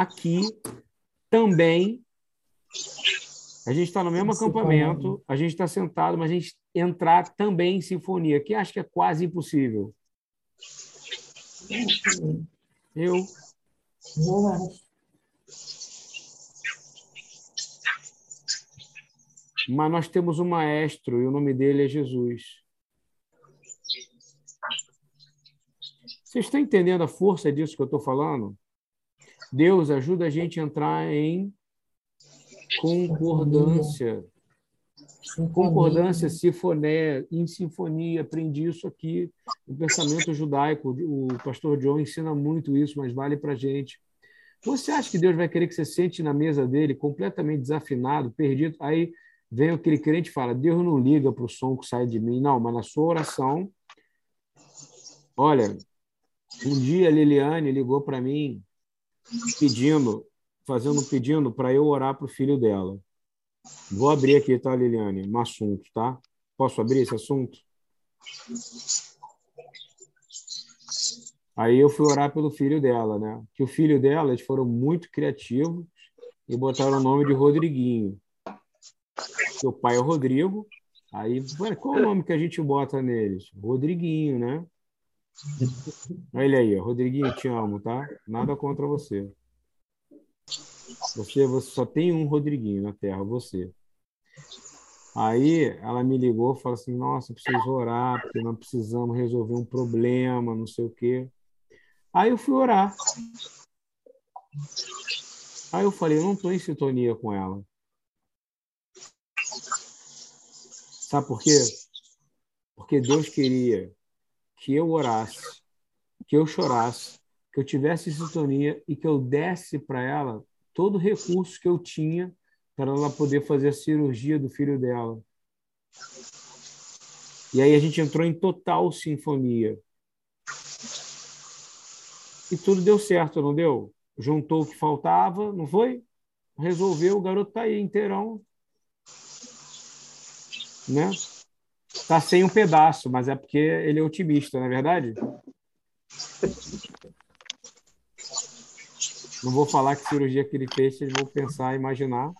aqui também? A gente está no mesmo acampamento, a gente está sentado, mas a gente entrar também em sinfonia. Quem acha que é quase impossível? Eu. Eu acho. Mas nós temos um maestro e o nome dele é Jesus. Vocês estão entendendo a força disso que eu estou falando? Deus ajuda a gente a entrar em concordância. Concordância, sinfonia, em sinfonia. Aprendi isso aqui no pensamento judaico. O pastor John ensina muito isso, mas vale para gente. Você acha que Deus vai querer que você sente na mesa dele completamente desafinado, perdido? Aí vem aquele crente e fala: Deus não liga para o som que sai de mim. Não, mas na sua oração. Olha, um dia a Liliane ligou para mim pedindo, fazendo um pedido para eu orar para o filho dela. Vou abrir aqui, tá, Liliane? Um assunto, tá? Posso abrir esse assunto? Aí eu fui orar pelo filho dela, né? Que o filho dela, eles foram muito criativos e botaram o nome de Rodriguinho. Seu pai é o Rodrigo. Aí, qual o nome que a gente bota neles? Rodriguinho, né? Olha ele aí. Rodriguinho, te amo, tá? Nada contra você. Você, você só tem um Rodriguinho na Terra, você. Aí ela me ligou falou assim: Nossa, preciso orar, porque nós precisamos resolver um problema, não sei o quê. Aí eu fui orar. Aí eu falei: não estou em sintonia com ela. Sabe por quê? Porque Deus queria que eu orasse, que eu chorasse, que eu tivesse sintonia e que eu desse para ela todo o recurso que eu tinha para ela poder fazer a cirurgia do filho dela. E aí a gente entrou em total sinfonia. E tudo deu certo, não deu? Juntou o que faltava, não foi? Resolveu, o garoto tá aí inteirão. Né? Tá sem um pedaço, mas é porque ele é otimista, não é verdade? Não vou falar que cirurgia que ele fez, vocês vão pensar, imaginar.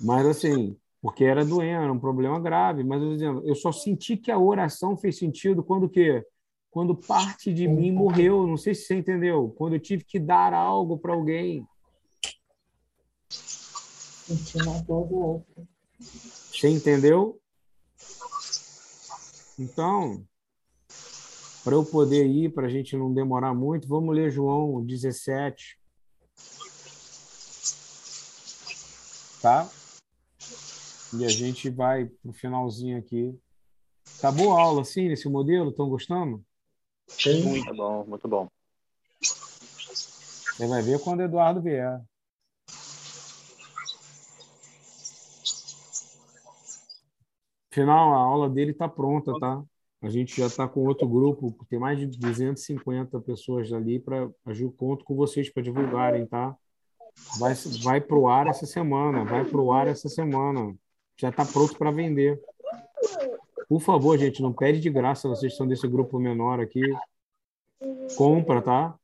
Mas assim, porque era doença, era um problema grave. Mas eu, dizendo, eu só senti que a oração fez sentido quando o quê? Quando parte de mim morreu. Não sei se você entendeu. Quando eu tive que dar algo para alguém. Sentir na dor do outro. Você entendeu? Então, para eu poder ir, para a gente não demorar muito, vamos ler João 17. Tá? E a gente vai para o finalzinho aqui. Tá boa a aula, assim, nesse modelo? Estão gostando? Muito bom, muito bom. Você vai ver quando o Eduardo vier. Final, a aula dele está pronta, tá? A gente já está com outro grupo, tem mais de 250 pessoas ali para conto com vocês para divulgarem, tá? Vai, vai para o ar essa semana, vai para o ar essa semana. Já está pronto para vender. Por favor, gente, não pede de graça, vocês são desse grupo menor aqui. Compra, tá?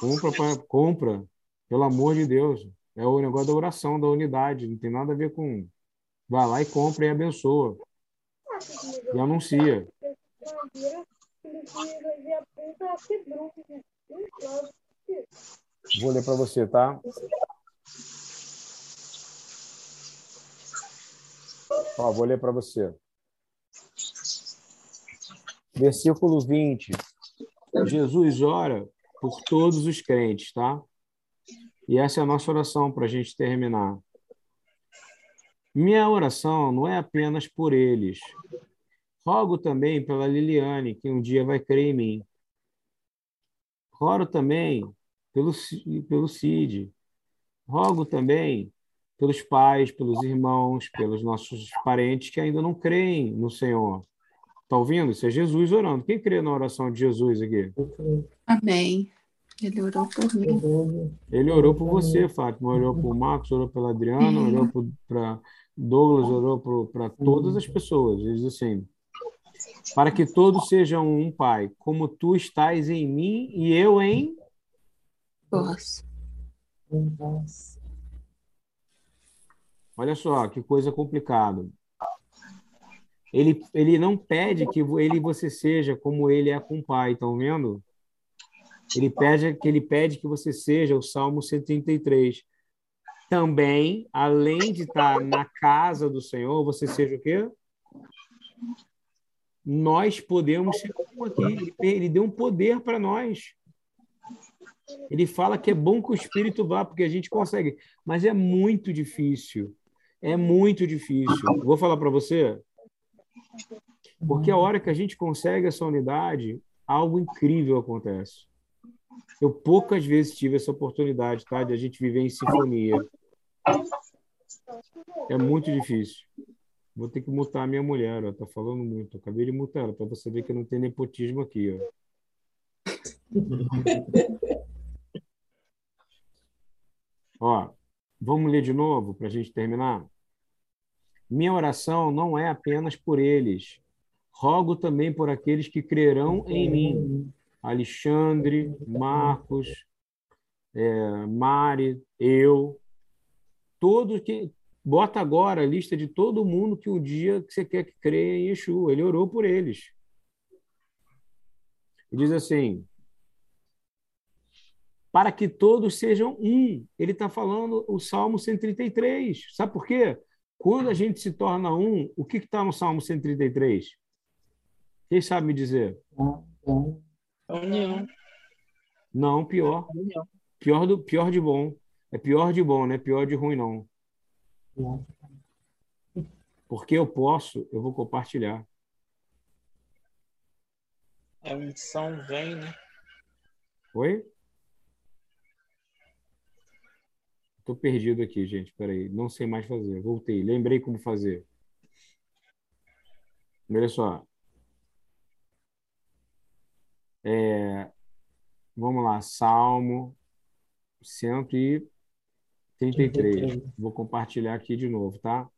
Compra, pra, compra. Pelo amor de Deus. É o negócio da oração, da unidade. Não tem nada a ver com. Vai lá e compra e abençoa. E anuncia. Vou ler para você, tá? Ó, vou ler para você. Versículo 20. Jesus ora por todos os crentes, tá? E essa é a nossa oração para a gente terminar. Minha oração não é apenas por eles. Rogo também pela Liliane, que um dia vai crer em mim. Rogo também pelo, pelo Cid. Rogo também pelos pais, pelos irmãos, pelos nossos parentes que ainda não creem no Senhor. Está ouvindo? Isso é Jesus orando. Quem crê na oração de Jesus aqui? Amém. Ele orou por mim. Ele orou por você, Fátima. Orou por Marcos, orou pela Adriana, orou para Douglas, orou para todas as pessoas. Ele diz assim: para que todos sejam um, Pai, como tu estás em mim e eu em. Vós. Olha só, que coisa complicada. Ele, ele não pede que ele e você seja como ele é com o Pai, estão vendo? Ele pede que ele pede que você seja o Salmo 133. Também, além de estar na casa do Senhor, você seja o quê? Nós podemos ser como aqui. Ele deu um poder para nós. Ele fala que é bom que o Espírito vá, porque a gente consegue. Mas é muito difícil. É muito difícil. Vou falar para você. Porque a hora que a gente consegue essa unidade, algo incrível acontece. Eu poucas vezes tive essa oportunidade, tá? De a gente viver em sinfonia. É muito difícil. Vou ter que mutar a minha mulher, ó. Tá falando muito. Acabei de mutar ela, para você ver que não tem nepotismo aqui, ó. *laughs* Ó, vamos ler de novo para a gente terminar? Minha oração não é apenas por eles. Rogo também por aqueles que crerão em mim. Alexandre, Marcos, é, Mari, eu. Todos que. Bota agora a lista de todo mundo que um dia que você quer que creia em Yeshua. Ele orou por eles. Ele diz assim: para que todos sejam um. Ele está falando o Salmo 133. Sabe por quê? Quando a gente se torna um, o que está no Salmo 133? Quem sabe me dizer? União. Não, pior. União. Pior, do, pior de bom. É pior de bom, não é pior de ruim, não. Porque eu posso, eu vou compartilhar. A unção vem, né? Oi? Estou perdido aqui, gente. Peraí, não sei mais fazer. Voltei, lembrei como fazer. Olha só. É, vamos lá, Salmo 133. Vou compartilhar aqui de novo, tá?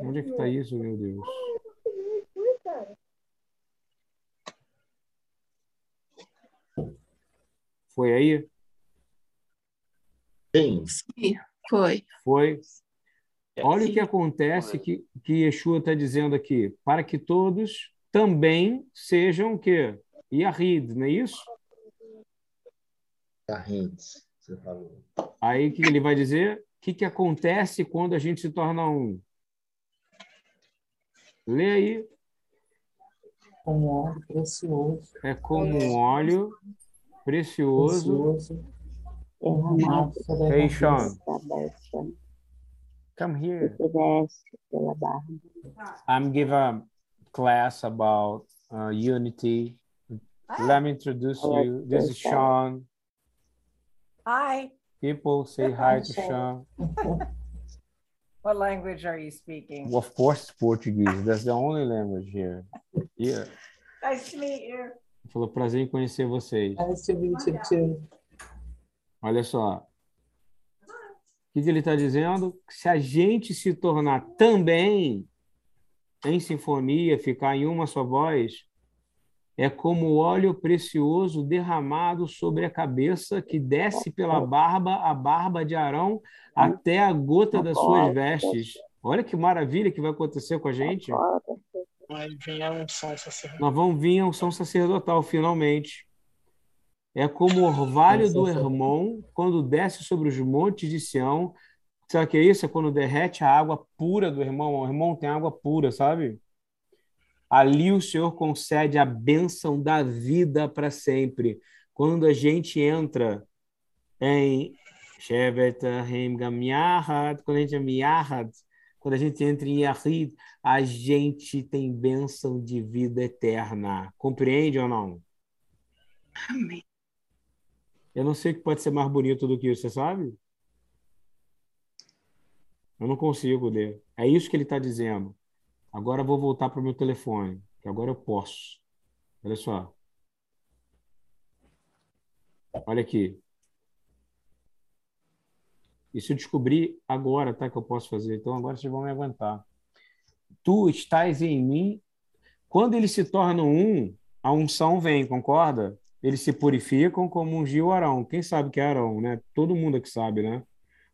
Onde é que está isso, meu Deus? Foi aí? Sim. Sim, foi. Foi. Olha o que acontece que, que Yeshua está dizendo aqui. Para que todos também sejam o quê? Yahid, não é isso? Carrinhos, você falou. Aí o que ele vai dizer? O que, que acontece quando a gente se torna um? Lê aí. Com óleo precioso. É como um óleo precioso. Precioso. Derramado sobre a cabeça da. Come here. I'm give a class about uh, unity. Let me introduce you. This is Sean. Hi. People say hi to Sean. *laughs* What language are you speaking? Of course, it's Portuguese. That's the only language here. Yeah. Nice to meet you. Falou prazer em conhecer vocês. Nice to meet you too. Olha só. Que, que ele está dizendo? Se a gente se tornar também em sinfonia, ficar em uma só voz, é como óleo precioso derramado sobre a cabeça que desce pela barba, a barba de Arão, até a gota das suas vestes. Olha que maravilha que vai acontecer com a gente. Aí vem a unção sacerdotal. Nós vamos vir a unção sacerdotal, finalmente. É como o orvalho do Hermon, quando desce sobre os montes de Sião. Sabe o que é isso? É quando derrete a água pura do Hermon. O Hermon tem água pura, sabe? Ali o Senhor concede a bênção da vida para sempre. Quando a gente entra em. Quando a gente é Yahad, quando a gente entra em Yahid, a gente tem bênção de vida eterna. Compreende ou não? Amém. Eu não sei o que pode ser mais bonito do que isso, você sabe? Eu não consigo ler. É isso que ele está dizendo. Agora vou voltar para o meu telefone, que agora eu posso. Olha só. Olha aqui. Isso eu descobri agora, tá? Que eu posso fazer. Então agora vocês vão me aguentar. Tu estás em mim. Quando eles se tornam um, a unção vem, concorda? Eles se purificam como ungiu Arão. Quem sabe que é Arão, né? Todo mundo aqui sabe, né?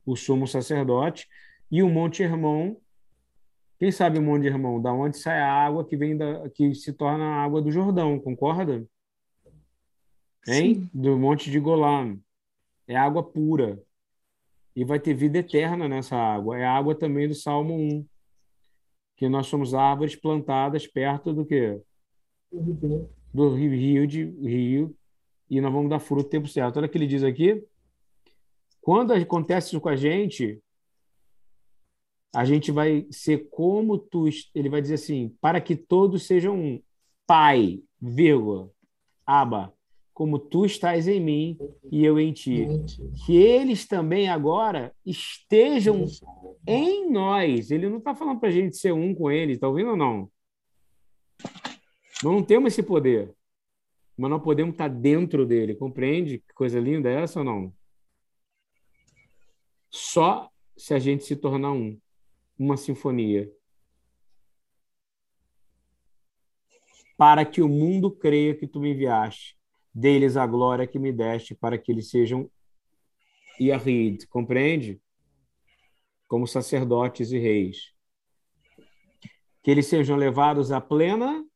O sumo sacerdote. E o Monte Hermon. Quem sabe o Monte Hermon? Da onde sai a água que vem da, que se torna a água do Jordão, concorda? Hein? Sim. Do Monte de Golã. É água pura. E vai ter vida eterna nessa água. É água também do Salmo 1. Que nós somos árvores plantadas perto do quê? Do rio, rio de rio. E nós vamos dar fruto no tempo certo. Olha o que ele diz aqui. Quando acontece isso com a gente, a gente vai ser como tu. Ele vai dizer assim: para que todos sejam um. Pai, vírgula, Aba, como tu estás em mim e eu em ti. Que eles também agora estejam em nós. Ele não está falando para a gente ser um com ele, está ouvindo ou não? Nós não temos esse poder, mas nós podemos estar dentro dele. Compreende que coisa linda é essa ou não? Só se a gente se tornar um, uma sinfonia. Para que o mundo creia que tu me enviaste deles a glória que me deste, para que eles sejam Yahid, compreende? Como sacerdotes e reis. Que eles sejam levados à plena.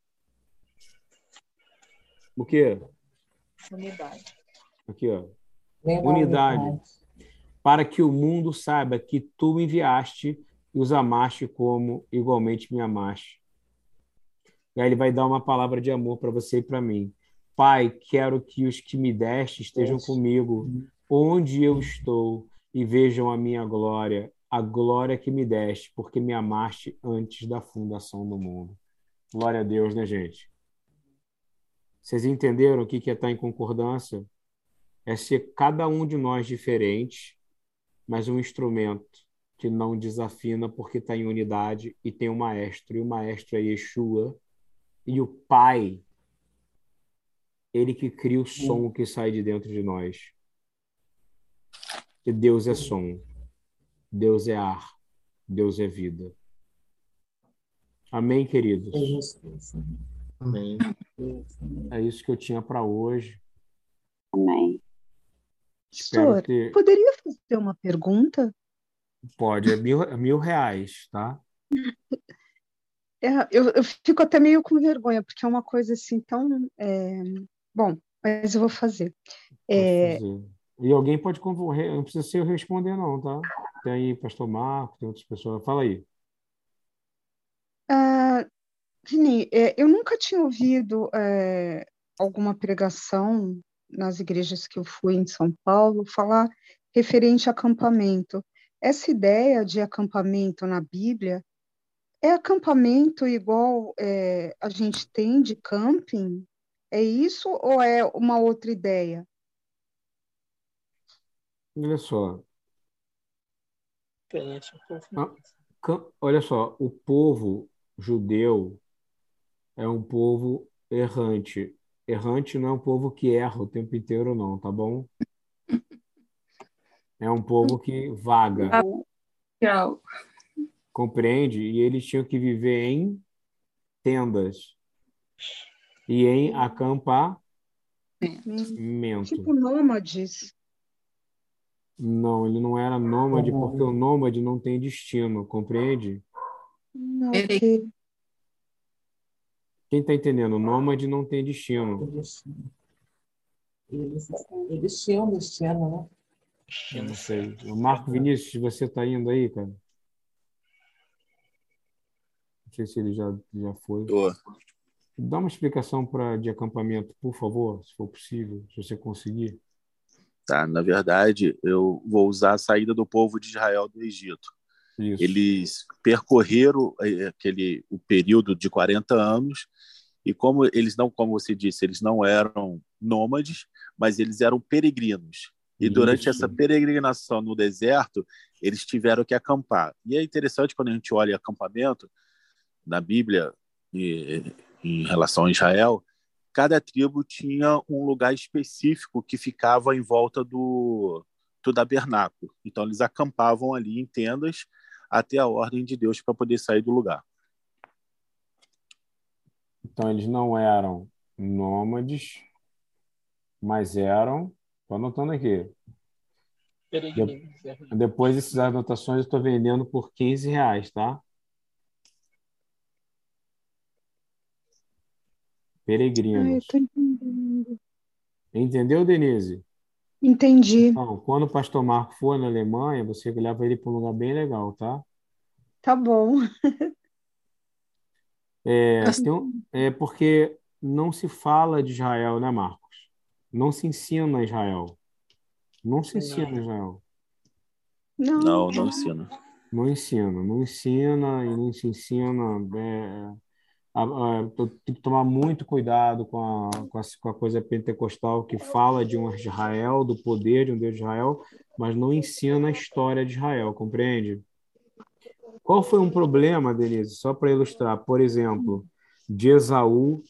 O quê? Unidade. Aqui, ó. Unidade. Para que o mundo saiba que tu me enviaste e os amaste como igualmente me amaste. E aí ele vai dar uma palavra de amor para você e para mim. Pai, quero que os que me deste estejam comigo onde eu estou e vejam a minha glória, a glória que me deste, porque me amaste antes da fundação do mundo. Glória a Deus, né, gente? Vocês entenderam o que é estar em concordância? É ser cada um de nós diferente, mas um instrumento que não desafina porque está em unidade e tem um maestro, e o maestro é Yeshua, e o Pai ele que cria o som que sai de dentro de nós. Que Deus é som, Deus é ar, Deus é vida. Amém, queridos? Amém. É isso que eu tinha para hoje. Amém. Espero ter. poderia fazer uma pergunta? Pode, é mil, é mil reais, tá? É, eu, eu fico até meio com vergonha, porque é uma coisa assim tão. é, Bom, mas eu vou fazer. É, Fazer. E alguém pode concorrer, não precisa ser eu responder, não, tá? Tem aí Pastor Marco, tem outras pessoas. Fala aí. ah, Vini, é, eu nunca tinha ouvido é, alguma pregação nas igrejas que eu fui em São Paulo falar referente a acampamento. Essa ideia de acampamento na Bíblia é acampamento igual é, a gente tem de camping? É isso ou é uma outra ideia? Olha só. Ah, Olha só, o povo judeu é um povo errante. Errante não é um povo que erra o tempo inteiro, não, tá bom? É um povo que vaga, Tchau. compreende? E eles tinham que viver em tendas e em acampamento. Tipo nômades. Não, ele não era nômade, porque o nômade não tem destino, compreende? Não, ok. Quem está entendendo? O nômade não tem destino. Eles, eles tinham destino, né? Eu não sei. O Marco Vinícius, você está indo aí, cara? Não sei se ele já, já foi. Tô. Dá uma explicação pra, de acampamento, por favor, se for possível, se você conseguir. Tá? Na verdade, eu vou usar a saída do povo de Israel do Egito. Isso. Eles percorreram eh, aquele o período de 40 anos e como eles não, como você disse, eles não eram nômades, mas eles eram peregrinos. E durante Isso. essa peregrinação no deserto, eles tiveram que acampar. E é interessante quando a gente olha acampamento na Bíblia e, em relação a Israel, cada tribo tinha um lugar específico que ficava em volta do, do tabernáculo. Então eles acampavam ali em tendas até a ordem de Deus para poder sair do lugar. Então, eles não eram nômades, mas eram. Estou anotando aqui. Peregrinos. é. Depois dessas anotações, eu estou vendendo por 15 reais, tá? Peregrinos. entendendo. Entendeu, Denise? Entendi. Então, quando o pastor Marco for na Alemanha, você leva ele para um lugar bem legal, tá? Tá bom. É, tem um- é porque não se fala de Israel, né, Marcos? Não se ensina Israel. Não se ensina Israel. Não, Não, não ensina. Não ensina, não ensina e não se ensina. é, a- a- tenho que tomar muito cuidado com a, com a, com a coisa pentecostal que fala de um Israel, do poder de um Deus de Israel, mas não ensina a história de Israel, compreende? Qual foi um problema, Denise? Só para ilustrar, por exemplo, de Esaú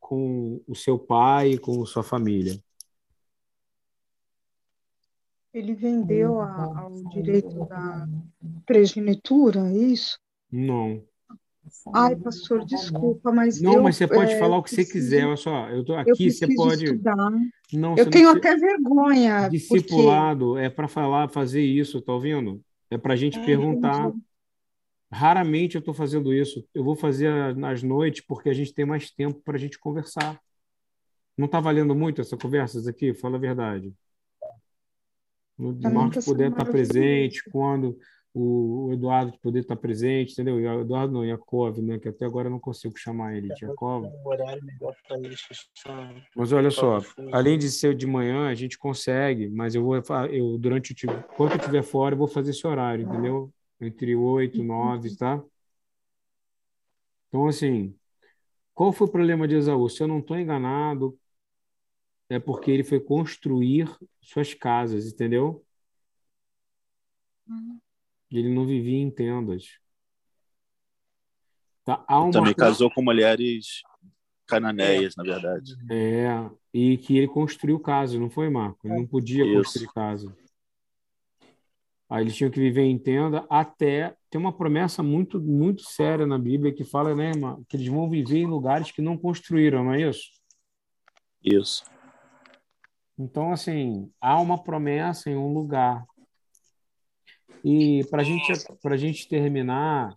com o seu pai e com sua família. Ele vendeu a- ao direito da primogenitura, é isso? Não. Ai, pastor, desculpa, mas Não, eu, mas você pode é, falar o que você preciso- quiser. Olha só, eu tô Eu aqui, você preciso pode. estudar. Não, Eu você tenho não até vergonha, porque Discipulado é para falar, fazer isso, tá ouvindo? É para a gente É, perguntar. entendi. Raramente eu estou fazendo isso. Eu vou fazer nas noites porque a gente tem mais tempo para a gente conversar. Não está valendo muito essa conversa aqui? Fala a verdade. O Marcos tá poder estar maravilhoso. presente, quando o Eduardo poder estar presente, entendeu? E o Eduardo não, Yakov, né? Que até agora eu não consigo chamar ele de Yakov. Mas olha só, além de ser de manhã, a gente consegue, mas eu vou, eu durante o ti- enquanto eu estiver fora, eu vou fazer esse horário, entendeu? Entre oito, nove, tá? Então, assim, qual foi o problema de Esaú? Se eu não estou enganado, é porque ele foi construir suas casas, entendeu? Ele não vivia em tendas. Tá? Uma Também casou com mulheres cananeias, na verdade. É, e que ele construiu casa, não foi, Marco? Ele não podia Isso. construir casa. Aí eles tinham que viver em tenda até tem uma promessa muito muito séria na Bíblia que fala, né, irmã, que eles vão viver em lugares que não construíram, não é isso? Isso. Então, assim, há uma promessa em um lugar. E para gente, a gente terminar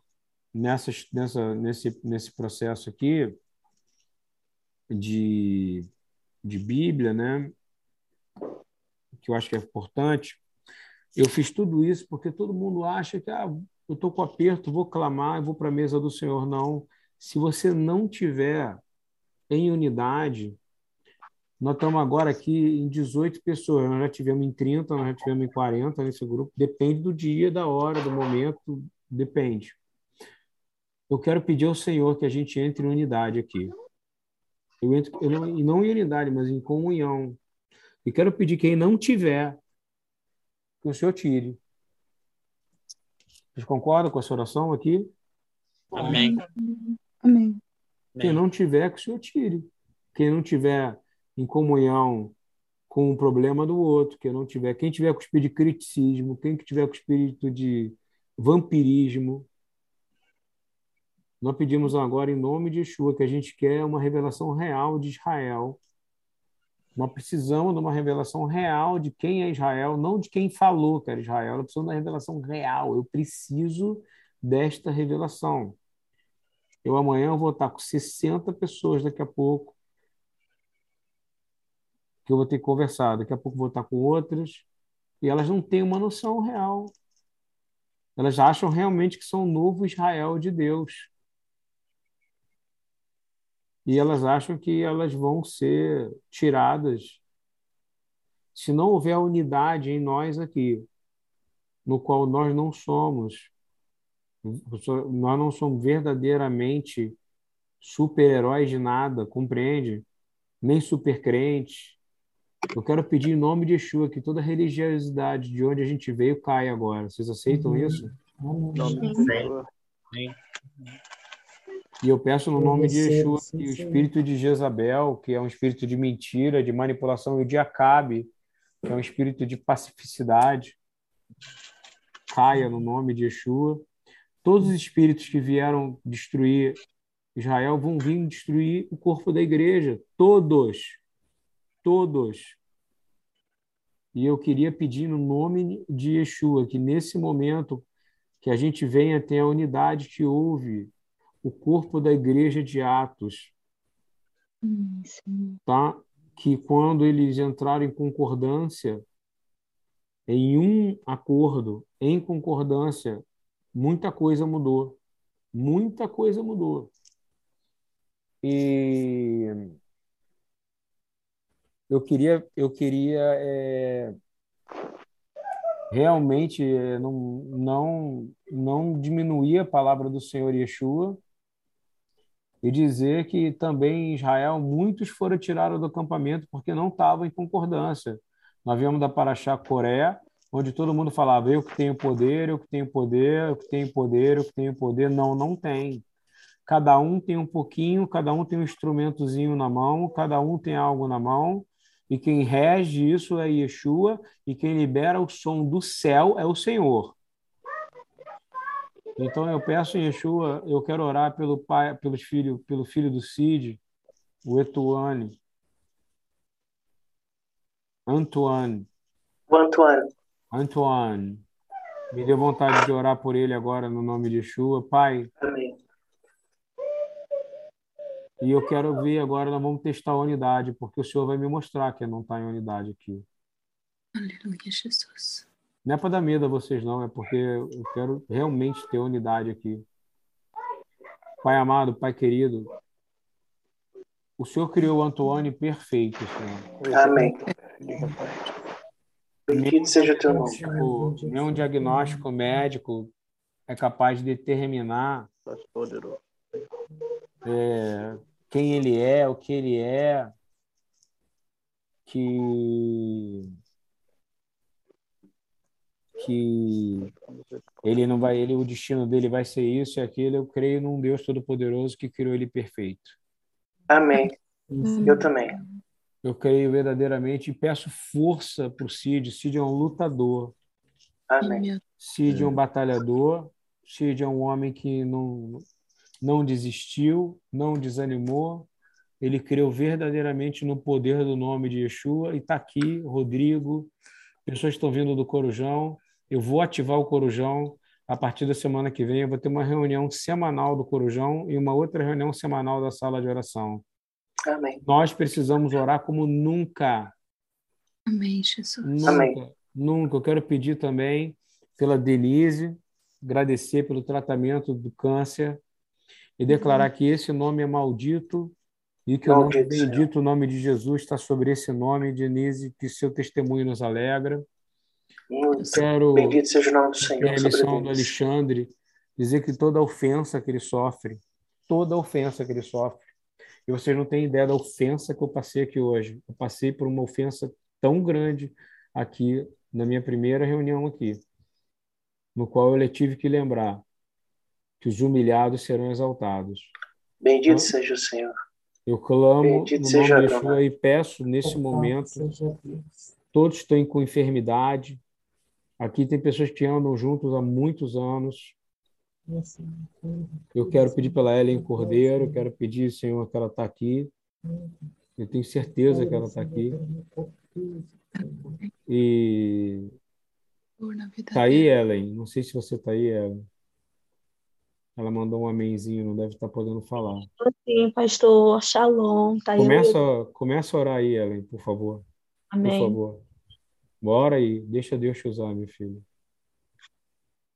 nessa, nessa, nesse, nesse processo aqui de, de Bíblia, né? Que eu acho que é importante. Eu fiz tudo isso porque todo mundo acha que ah, eu estou com aperto, vou clamar, vou para a mesa do Senhor. Não. Se você não tiver em unidade, nós estamos agora aqui em 18 pessoas, nós já tivemos em 30, nós já tivemos em 40 nesse grupo, depende do dia, da hora, do momento, depende. Eu quero pedir ao Senhor que a gente entre em unidade aqui. Eu entro, eu não, e não em unidade, mas em comunhão. E quero pedir quem não tiver, que o Senhor tire. Vocês concordam com essa oração aqui? Amém. Amém. Quem não tiver, que o Senhor tire. Quem não tiver em comunhão com o problema do outro, quem não tiver, quem tiver com o espírito de criticismo, quem que tiver com o espírito de vampirismo, nós pedimos agora em nome de Yeshua que a gente quer uma revelação real de Israel. Nós precisamos de uma revelação real de quem é Israel, não de quem falou que era Israel. Nós precisamos da revelação real. Eu preciso desta revelação. Eu amanhã vou estar com 60 pessoas daqui a pouco que eu vou ter que conversar. Daqui a pouco vou estar com outras e elas não têm uma noção real. Elas acham realmente que são o novo Israel de Deus. E elas acham que elas vão ser tiradas se não houver unidade em nós aqui, no qual nós não somos, nós não somos verdadeiramente super-heróis de nada, compreende? Nem super crentes. Eu quero pedir em nome de Yeshua que toda religiosidade de onde a gente veio caia agora. Vocês aceitam isso? Sim. E eu peço no nome de Yeshua que o espírito de Jezabel, que é um espírito de mentira, de manipulação, e o de Acabe, que é um espírito de pacificidade, caia no nome de Yeshua. Todos os espíritos que vieram destruir Israel vão vir destruir o corpo da igreja. Todos. Todos. E eu queria pedir no nome de Yeshua que nesse momento que a gente venha ter a unidade que houve, o corpo da igreja de Atos, tá? Que quando eles entraram em concordância, em um acordo, em concordância, muita coisa mudou. Muita coisa mudou. E eu queria, eu queria é, realmente é, não, não, não diminuir a palavra do Senhor Yeshua e dizer que também em Israel muitos foram tirados do acampamento porque não estavam em concordância. Nós viemos da Paraxá Coré, onde todo mundo falava eu que tenho poder, eu que tenho poder, eu que tenho poder, eu que tenho poder. Não, não tem. Cada um tem um pouquinho, cada um tem um instrumentozinho na mão, cada um tem algo na mão, e quem rege isso é Yeshua, e quem libera o som do céu é o Senhor. Então eu peço em Yeshua, eu quero orar pelo pai, pelos filhos, pelo filho do Cid, o Etuane. Antoine. O Antoine. Antoine. Me dê vontade de orar por ele agora no nome de Yeshua. Pai. Amém. E eu quero ver agora, nós vamos testar a unidade, porque o Senhor vai me mostrar que não está em unidade aqui. Aleluia, Jesus. Não é para dar medo a vocês, não, é porque eu quero realmente ter unidade aqui. Pai amado, Pai querido, o Senhor criou o Antônio perfeito, Senhor. Amém. Bendito seja o teu nome. Nenhum diagnóstico médico é capaz de determinar é, quem ele é, o que ele é, que que ele não vai, ele o destino dele vai ser isso e aquilo. Eu creio num Deus todo-poderoso que criou ele perfeito. Amém. Eu também. Eu creio verdadeiramente e peço força para o Cid. Cid é um lutador. Amém. Cid é um batalhador. Cid é um homem que não não desistiu, não desanimou. Ele creu verdadeiramente no poder do nome de Yeshua. E está aqui, Rodrigo, pessoas estão vindo do Corujão. Eu vou ativar o Corujão. A partir da semana que vem, eu vou ter uma reunião semanal do Corujão e uma outra reunião semanal da sala de oração. Amém. Nós precisamos orar como nunca. Amém, Jesus. Nunca, Amém. nunca. Eu quero pedir também pela Denise, agradecer pelo tratamento do câncer e declarar que esse nome é maldito e que o nome bendito, o nome de Jesus está sobre esse nome, Denise, que seu testemunho nos alegra. Muito. Quero, Bendito seja o nome do Senhor a lição do. Alexandre, dizer que toda ofensa que ele sofre, toda ofensa que ele sofre, e vocês não têm ideia da ofensa que eu passei aqui hoje. Eu passei por uma ofensa tão grande aqui na minha primeira reunião aqui, no qual eu tive que lembrar que os humilhados serão exaltados. Bendito Hã? seja o Senhor. Eu clamo Bendito no nome de. Yeshua e peço nesse momento, todos estão com enfermidade. Aqui tem pessoas que andam juntos há muitos anos. Eu quero pedir pela Ellen Cordeiro, eu quero pedir, Senhor, que ela está aqui. Eu tenho certeza que ela está aqui. E Por na vida tá aí. Ellen? Não sei se você tá aí, Ellen. Ela mandou um amenzinho, não deve estar podendo falar. Sim, pastor. Shalom. Tá. Começa, começa a orar aí, Ellen, por favor. Por Amém. favor. Bora aí, deixa Deus te usar, meu filho.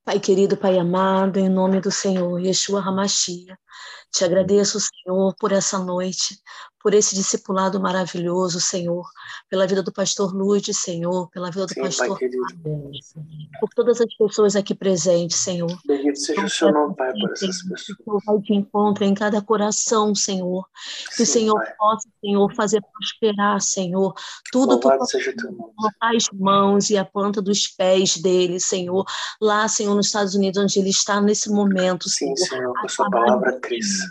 Pai querido, Pai amado, em nome do Senhor, Yeshua Hamashia. Te agradeço, Senhor, por essa noite, por esse discipulado maravilhoso, Senhor, pela vida do pastor Luiz, Senhor, pela vida do Sim, pastor Pai por todas as pessoas aqui presentes, Senhor. Bendito seja o seu nome, Pai, por essas pessoas. Que o Senhor vai de encontro em cada coração, Senhor. Que o Sim, Senhor Pai. possa, Senhor, fazer prosperar, Senhor, tudo que o as mãos e a planta dos pés dele, Senhor. Lá, Senhor, nos Estados Unidos, onde ele está nesse momento, Sim, Senhor. Senhor, a sua palavra cresça.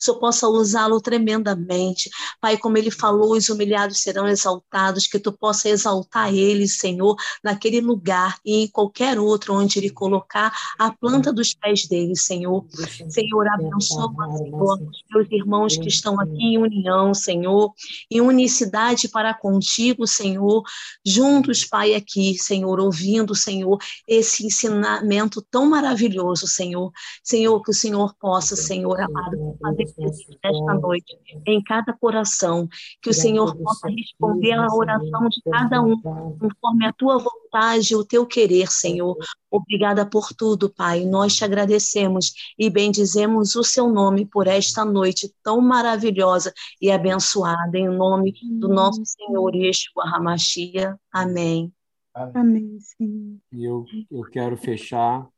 O Senhor possa usá-lo tremendamente. Pai, como ele falou, os humilhados serão exaltados, que tu possa exaltar ele, Senhor, naquele lugar e em qualquer outro onde ele colocar a planta dos pés dele, Senhor. Senhor, abençoa, Senhor, os meus irmãos que estão aqui em união, Senhor, em unicidade para contigo, Senhor, juntos, Pai, aqui, Senhor, ouvindo, Senhor, esse ensinamento tão maravilhoso, Senhor. Senhor, que o Senhor possa, Senhor amado, fazer presente nesta noite em cada coração, que o Senhor possa responder à oração de cada um, conforme a tua vontade e o teu querer, Senhor. Obrigada por tudo, Pai. Nós te agradecemos e bendizemos o seu nome por esta noite tão maravilhosa e abençoada, em nome do nosso Senhor Yeshua Hamashia. Amém. Amém, Senhor. E eu, eu quero fechar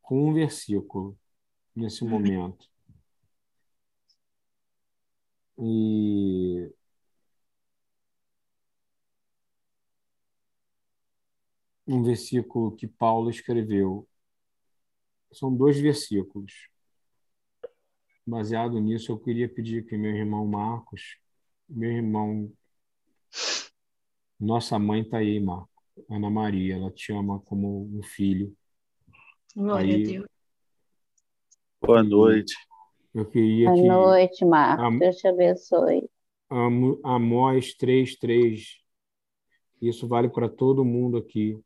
com um versículo nesse momento. E um versículo que Paulo escreveu. São dois versículos. Baseado nisso, eu queria pedir que meu irmão Marcos, meu irmão, nossa mãe está aí, Marcos, Ana Maria, ela te ama como um filho. Glória Aí- a Deus. Boa noite. Eu queria Boa que noite, Marcos. Am- Deus te abençoe. Amo- Amós 3:3. Isso vale para todo mundo aqui.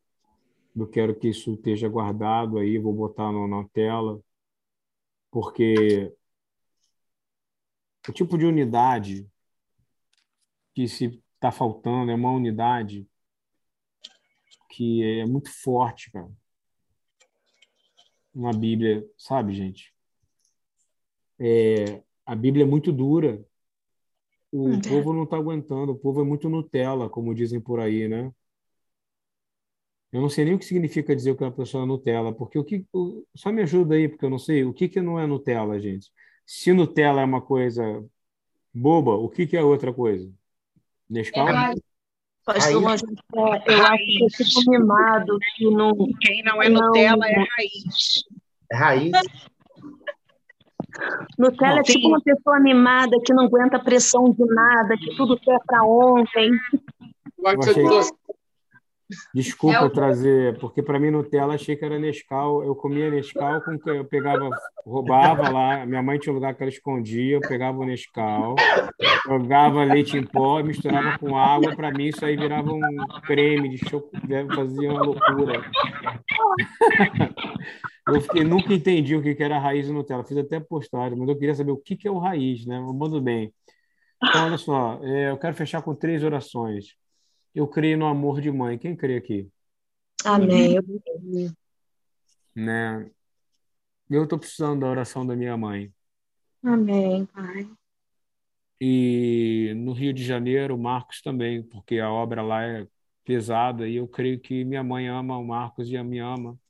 Eu quero que isso esteja guardado aí, vou botar no- na tela, porque o tipo de unidade que se está faltando é uma unidade que é muito forte, cara. Uma Bíblia, sabe, gente? É, a Bíblia é muito dura. O Hum, povo não está aguentando, o povo é muito Nutella, como dizem por aí, né? Eu não sei nem o que significa dizer que uma pessoa é Nutella, porque o que. o- Só me ajuda aí, porque eu não sei. O que que não é Nutella, gente? Se Nutella é uma coisa boba, o que que é outra coisa? Nescau? Pastor, é, eu acho que eu fico mimado que não. Quem não é Nutella é raiz. É raiz. Nutella é Sim. tipo uma pessoa mimada que não aguenta pressão de nada, que tudo quer para ontem. Eu achei- Desculpa É o- trazer, porque para mim Nutella achei que era Nescau. Eu comia Nescau com eu pegava, roubava lá. Minha mãe tinha um lugar que ela escondia. Eu pegava o Nescau, jogava leite em pó, misturava com água. Para mim isso aí virava um creme de chocolate, fazia uma loucura. Eu fiquei, nunca entendi o que era raiz Nutella. Fiz até postagem, mas eu queria saber o que é o raiz, né? Mas tudo bem. Então, olha só, é, eu quero fechar com três orações. Eu creio no amor de mãe. Quem crê aqui? Amém. Né? Eu estou precisando da oração da minha mãe. Amém, Pai. E no Rio de Janeiro, o Marcos também, porque a obra lá é pesada e eu creio que minha mãe ama o Marcos e a me ama.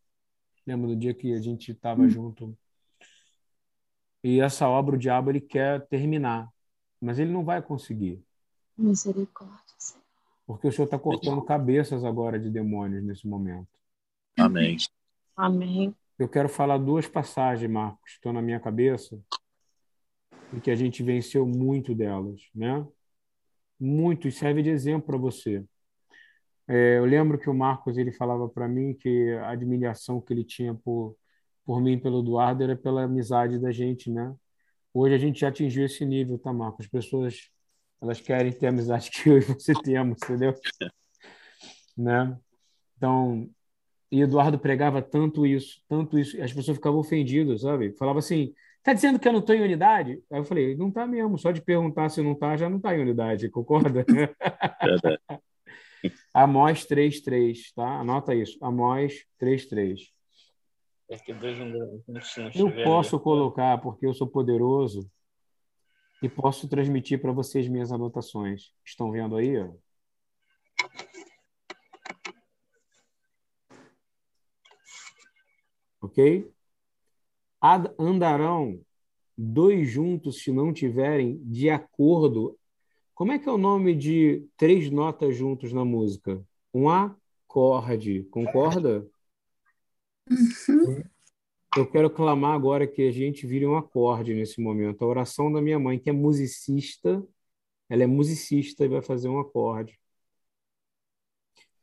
Lembra do dia que a gente estava junto? E essa obra o diabo ele quer terminar, mas ele não vai conseguir, Misericórdia. Porque o Senhor está cortando cabeças agora de demônios nesse momento. Amém. Amém. Eu quero falar duas passagens, Marcos, que estão na minha cabeça, e que a gente venceu muito delas, né? Muito, e serve de exemplo para você. É, eu lembro que o Marcos ele falava para mim que a admiração que ele tinha por, por mim e pelo Eduardo era pela amizade da gente, né? Hoje a gente já atingiu esse nível, tá, Marcos? As pessoas elas querem ter a amizade *laughs* que eu e você temos, entendeu? *laughs* né? Então, e Eduardo pregava tanto isso, tanto isso, e as pessoas ficavam ofendidas, sabe? Falava assim, tá dizendo que eu não estou em unidade? Aí eu falei, não tá mesmo, só de perguntar se não tá, já não tá em unidade, *laughs* concorda? Amós 3.3, tá? Anota isso, Amós 3.3. É Eu posso colocar, porque eu sou poderoso, e posso transmitir para vocês minhas anotações. Estão vendo aí? ó? Ok? Andarão dois juntos se não tiverem de acordo. Como é que é o nome de três notas juntos na música? Um acorde. Concorda? Eu quero clamar agora que a gente vire um acorde nesse momento. A oração da minha mãe, que é musicista, ela é musicista e vai fazer um acorde.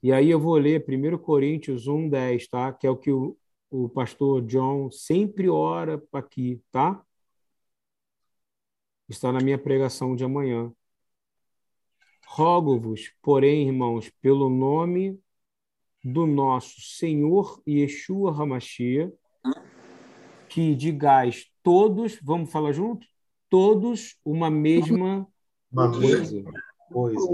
E aí eu vou ler 1 Coríntios 1, 10, tá? Que é o que o, o pastor John sempre ora aqui, tá? Está na minha pregação de amanhã. Rogo-vos, porém, irmãos, pelo nome do nosso Senhor Yeshua Hamashia, que digais todos, vamos falar junto? Todos uma mesma Uma coisa. coisa.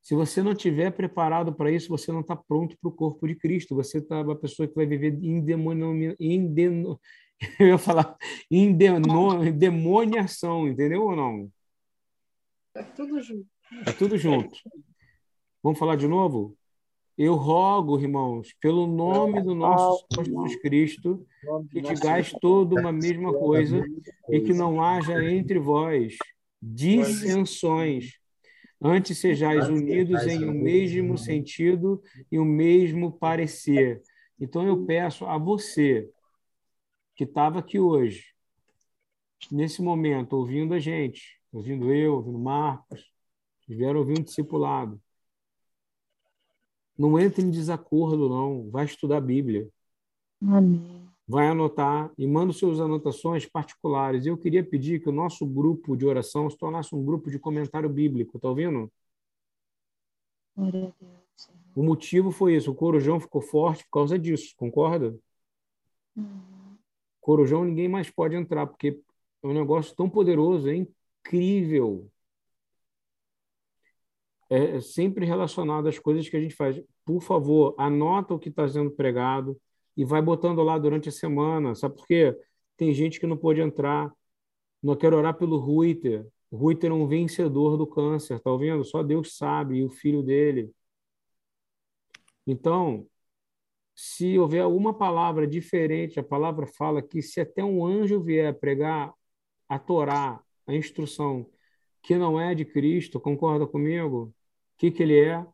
Se você não tiver preparado para isso, você não está pronto para o corpo de Cristo. Você está uma pessoa que vai viver em demônio, em deno- *laughs* eu ia falar em deno- em demoniação, entendeu ou não? É tudo junto. É tudo junto. Vamos falar de novo? Eu rogo, irmãos, pelo nome do nosso Senhor Jesus Cristo, que digais toda uma mesma coisa e que não haja entre vós dissensões. Antes sejais unidos em um mesmo sentido e o mesmo parecer. Então eu peço a você que estava aqui hoje, nesse momento, ouvindo a gente, ouvindo eu, ouvindo Marcos, vieram ouvir um discipulado. Não entre em desacordo, não. Vai estudar a Bíblia. Amém. Vai anotar e manda suas anotações particulares. Eu queria pedir que o nosso grupo de oração se tornasse um grupo de comentário bíblico. Tá ouvindo? Glória a Deus. O motivo foi isso. O Corujão ficou forte por causa disso. Concorda? Corujão ninguém mais pode entrar, porque é um negócio tão poderoso, é incrível. É sempre relacionado às coisas que a gente faz. Por favor, anota o que está sendo pregado e vai botando lá durante a semana. Sabe por quê? Tem gente que não pode entrar. Não quero orar pelo Ruiter. Ruiter é um vencedor do câncer, tá ouvindo? Só Deus sabe, e o filho dele. Então, se houver alguma palavra diferente, a palavra fala que se até um anjo vier pregar a Torá, a instrução, que não é de Cristo, concorda comigo? O que, que ele é?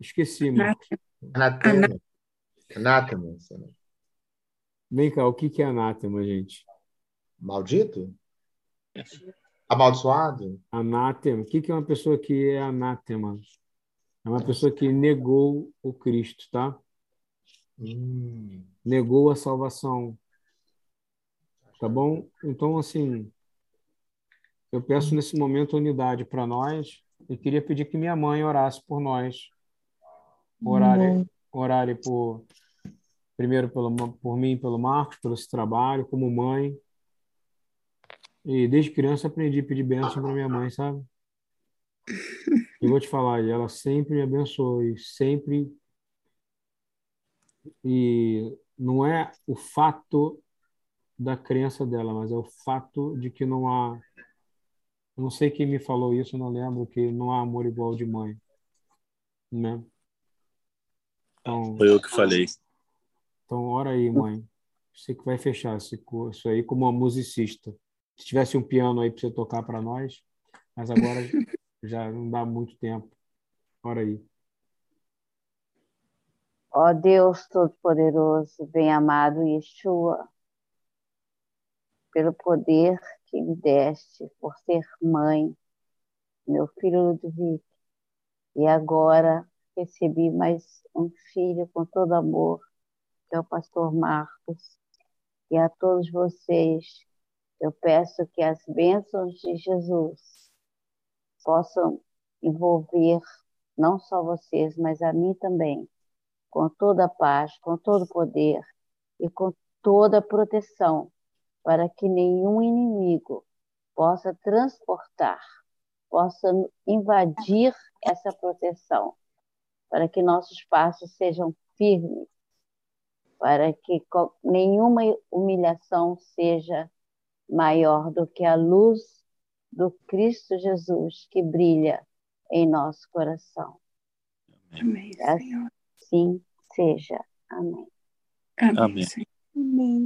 Esqueci, Marcos. Anatema. Anátema. senhor. Vem cá, o que, que é anátema, gente? Maldito? Amaldiçoado? Anátema. O que, que é uma pessoa que é anátema? É uma pessoa que negou o Cristo, tá? Hum. Negou a salvação. Tá bom? Então, assim, eu peço nesse momento unidade para nós e queria pedir que minha mãe orasse por nós. Orare, orare por, primeiro pelo, por mim, pelo Marcos, pelo esse trabalho, como mãe. E desde criança aprendi a pedir bênção para minha mãe, sabe? Eu vou te falar, e ela sempre me abençoou e sempre. E não é o fato da crença dela, mas é o fato de que não há. Não sei quem me falou isso, não lembro que não há amor igual de mãe, né? Então, Foi eu que falei. então ora aí, mãe. Você que vai fechar esse curso aí como uma musicista. Se tivesse um piano aí para você tocar para nós, mas agora *laughs* já não dá muito tempo. Ora aí. Ó Deus Todo-Poderoso, bem-amado Yeshua, pelo poder que me deste, por ser mãe, meu filho Ludwig, e agora recebi mais um filho com todo amor, que é o pastor Marcos, e a todos vocês, eu peço que as bênçãos de Jesus possam envolver não só vocês, mas a mim também, com toda a paz, com todo o poder e com toda a proteção, para que nenhum inimigo possa transportar, possa invadir essa proteção, para que nossos passos sejam firmes, para que nenhuma humilhação seja maior do que a luz do Cristo Jesus que brilha em nosso coração. Amém, Senhor. Assim seja. Amém. Amém. Amém. Amém.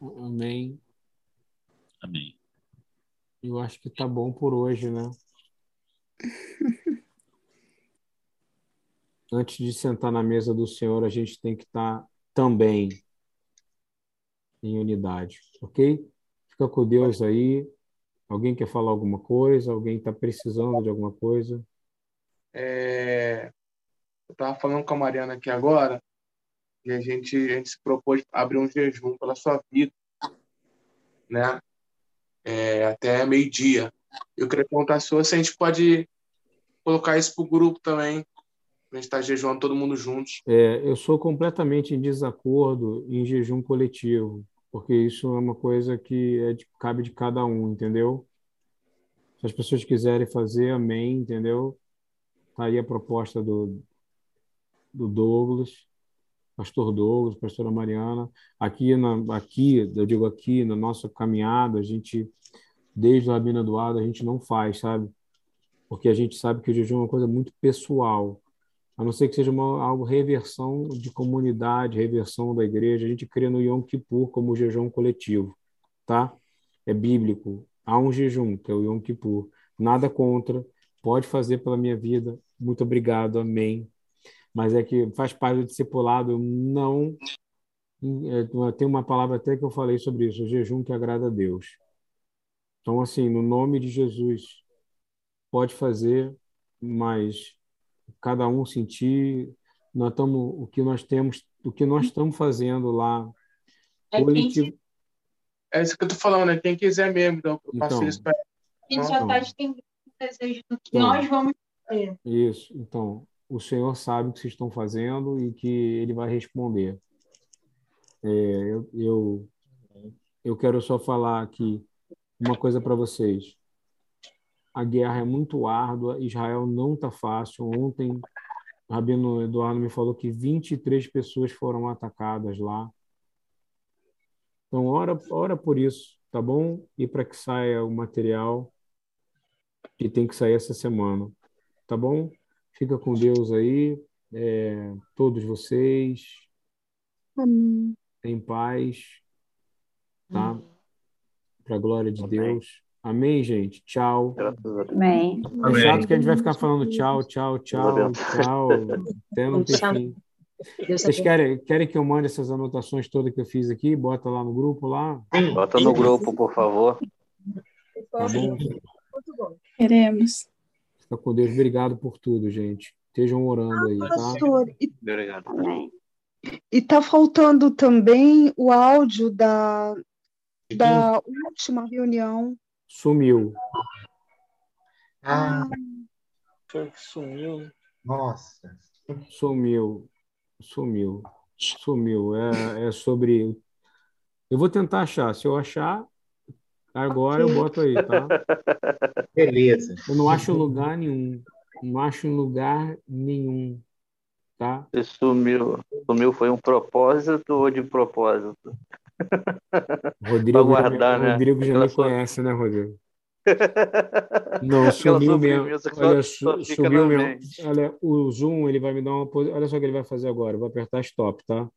Amém. Amém. Eu acho que tá bom por hoje, né? *laughs* Antes de sentar na mesa do Senhor, a gente tem que estar também em unidade, ok? Fica com Deus aí. Alguém quer falar alguma coisa? Alguém está precisando de alguma coisa? É, eu estava falando com a Mariana aqui agora e a gente, a gente se propôs abrir um jejum pela sua vida, né? É, até meio-dia. Eu queria perguntar se a gente pode colocar isso para o grupo também, a gente estar jejuando todo mundo juntos. É, eu sou completamente em desacordo em jejum coletivo, porque isso é uma coisa que é de- cabe de cada um, entendeu? Se as pessoas quiserem fazer, amém, entendeu? Tá aí a proposta do, do Douglas, pastor Douglas, pastora Mariana. Aqui, na, aqui, eu digo aqui, na nossa caminhada, a gente, desde o Rabino Eduardo, a gente não faz, sabe? Porque a gente sabe que o jejum é uma coisa muito pessoal. A não ser que seja uma, algo reversão de comunidade, reversão da igreja. A gente crê no Yom Kippur como jejum coletivo, tá? É bíblico. Há um jejum, que é o Yom Kippur. Nada contra. Pode fazer pela minha vida. Muito obrigado. Amém. Mas é que faz parte do discipulado. Não. é, Tem uma palavra até que eu falei sobre isso. O jejum que agrada a Deus. Então, assim, no nome de Jesus, pode fazer, mas cada um sentir, nós estamos, o que nós temos, o que nós estamos fazendo lá, É coletivo. É isso que eu tô falando, né? Quem quiser mesmo, então eu passei Então. isso para A gente só está estendendo o desejo do que Então. nós vamos fazer. Isso. Então, o Senhor sabe o que vocês estão fazendo e que Ele vai responder. É, eu, eu, eu quero só falar aqui uma coisa para vocês. A guerra é muito árdua, Israel não está fácil. Ontem, Rabino Eduardo me falou que 23 pessoas foram atacadas lá. Então, ora, ora por isso, tá bom? E para que saia o material que tem que sair essa semana, tá bom? Fica com Deus aí, é, todos vocês, Amém. em paz, tá? Para a glória de Deus. Amém, gente? Tchau. Amém. É chato que a gente vai ficar falando tchau, tchau, tchau, tchau, até não ter fim. Vocês querem, querem que eu mande essas anotações todas que eu fiz aqui? Bota lá no grupo lá. Bota no grupo, por favor. Tá bom? Queremos. Fica com Deus. Obrigado por tudo, gente. Estejam orando aí, tá? Pastor, e Obrigado. está faltando também o áudio da, da última reunião. Sumiu. Ah, Foi que sumiu, né? nossa. Sumiu. Sumiu. Sumiu. É, é sobre. Eu vou tentar achar. Se eu achar, agora eu boto aí, tá? *laughs* Beleza. Eu não acho lugar nenhum. Não acho lugar nenhum. Tá? Se sumiu, sumiu foi um propósito ou de propósito? *laughs* Rodrigo, guardar, já, me- né? Rodrigo já Aquela me sua- conhece, né, Rodrigo? *laughs* Não, sumiu mesmo. Olha, só- sumiu mesmo. Olha, o Zoom, ele vai me dar uma. Olha só o que ele vai fazer agora. Eu vou apertar stop, tá?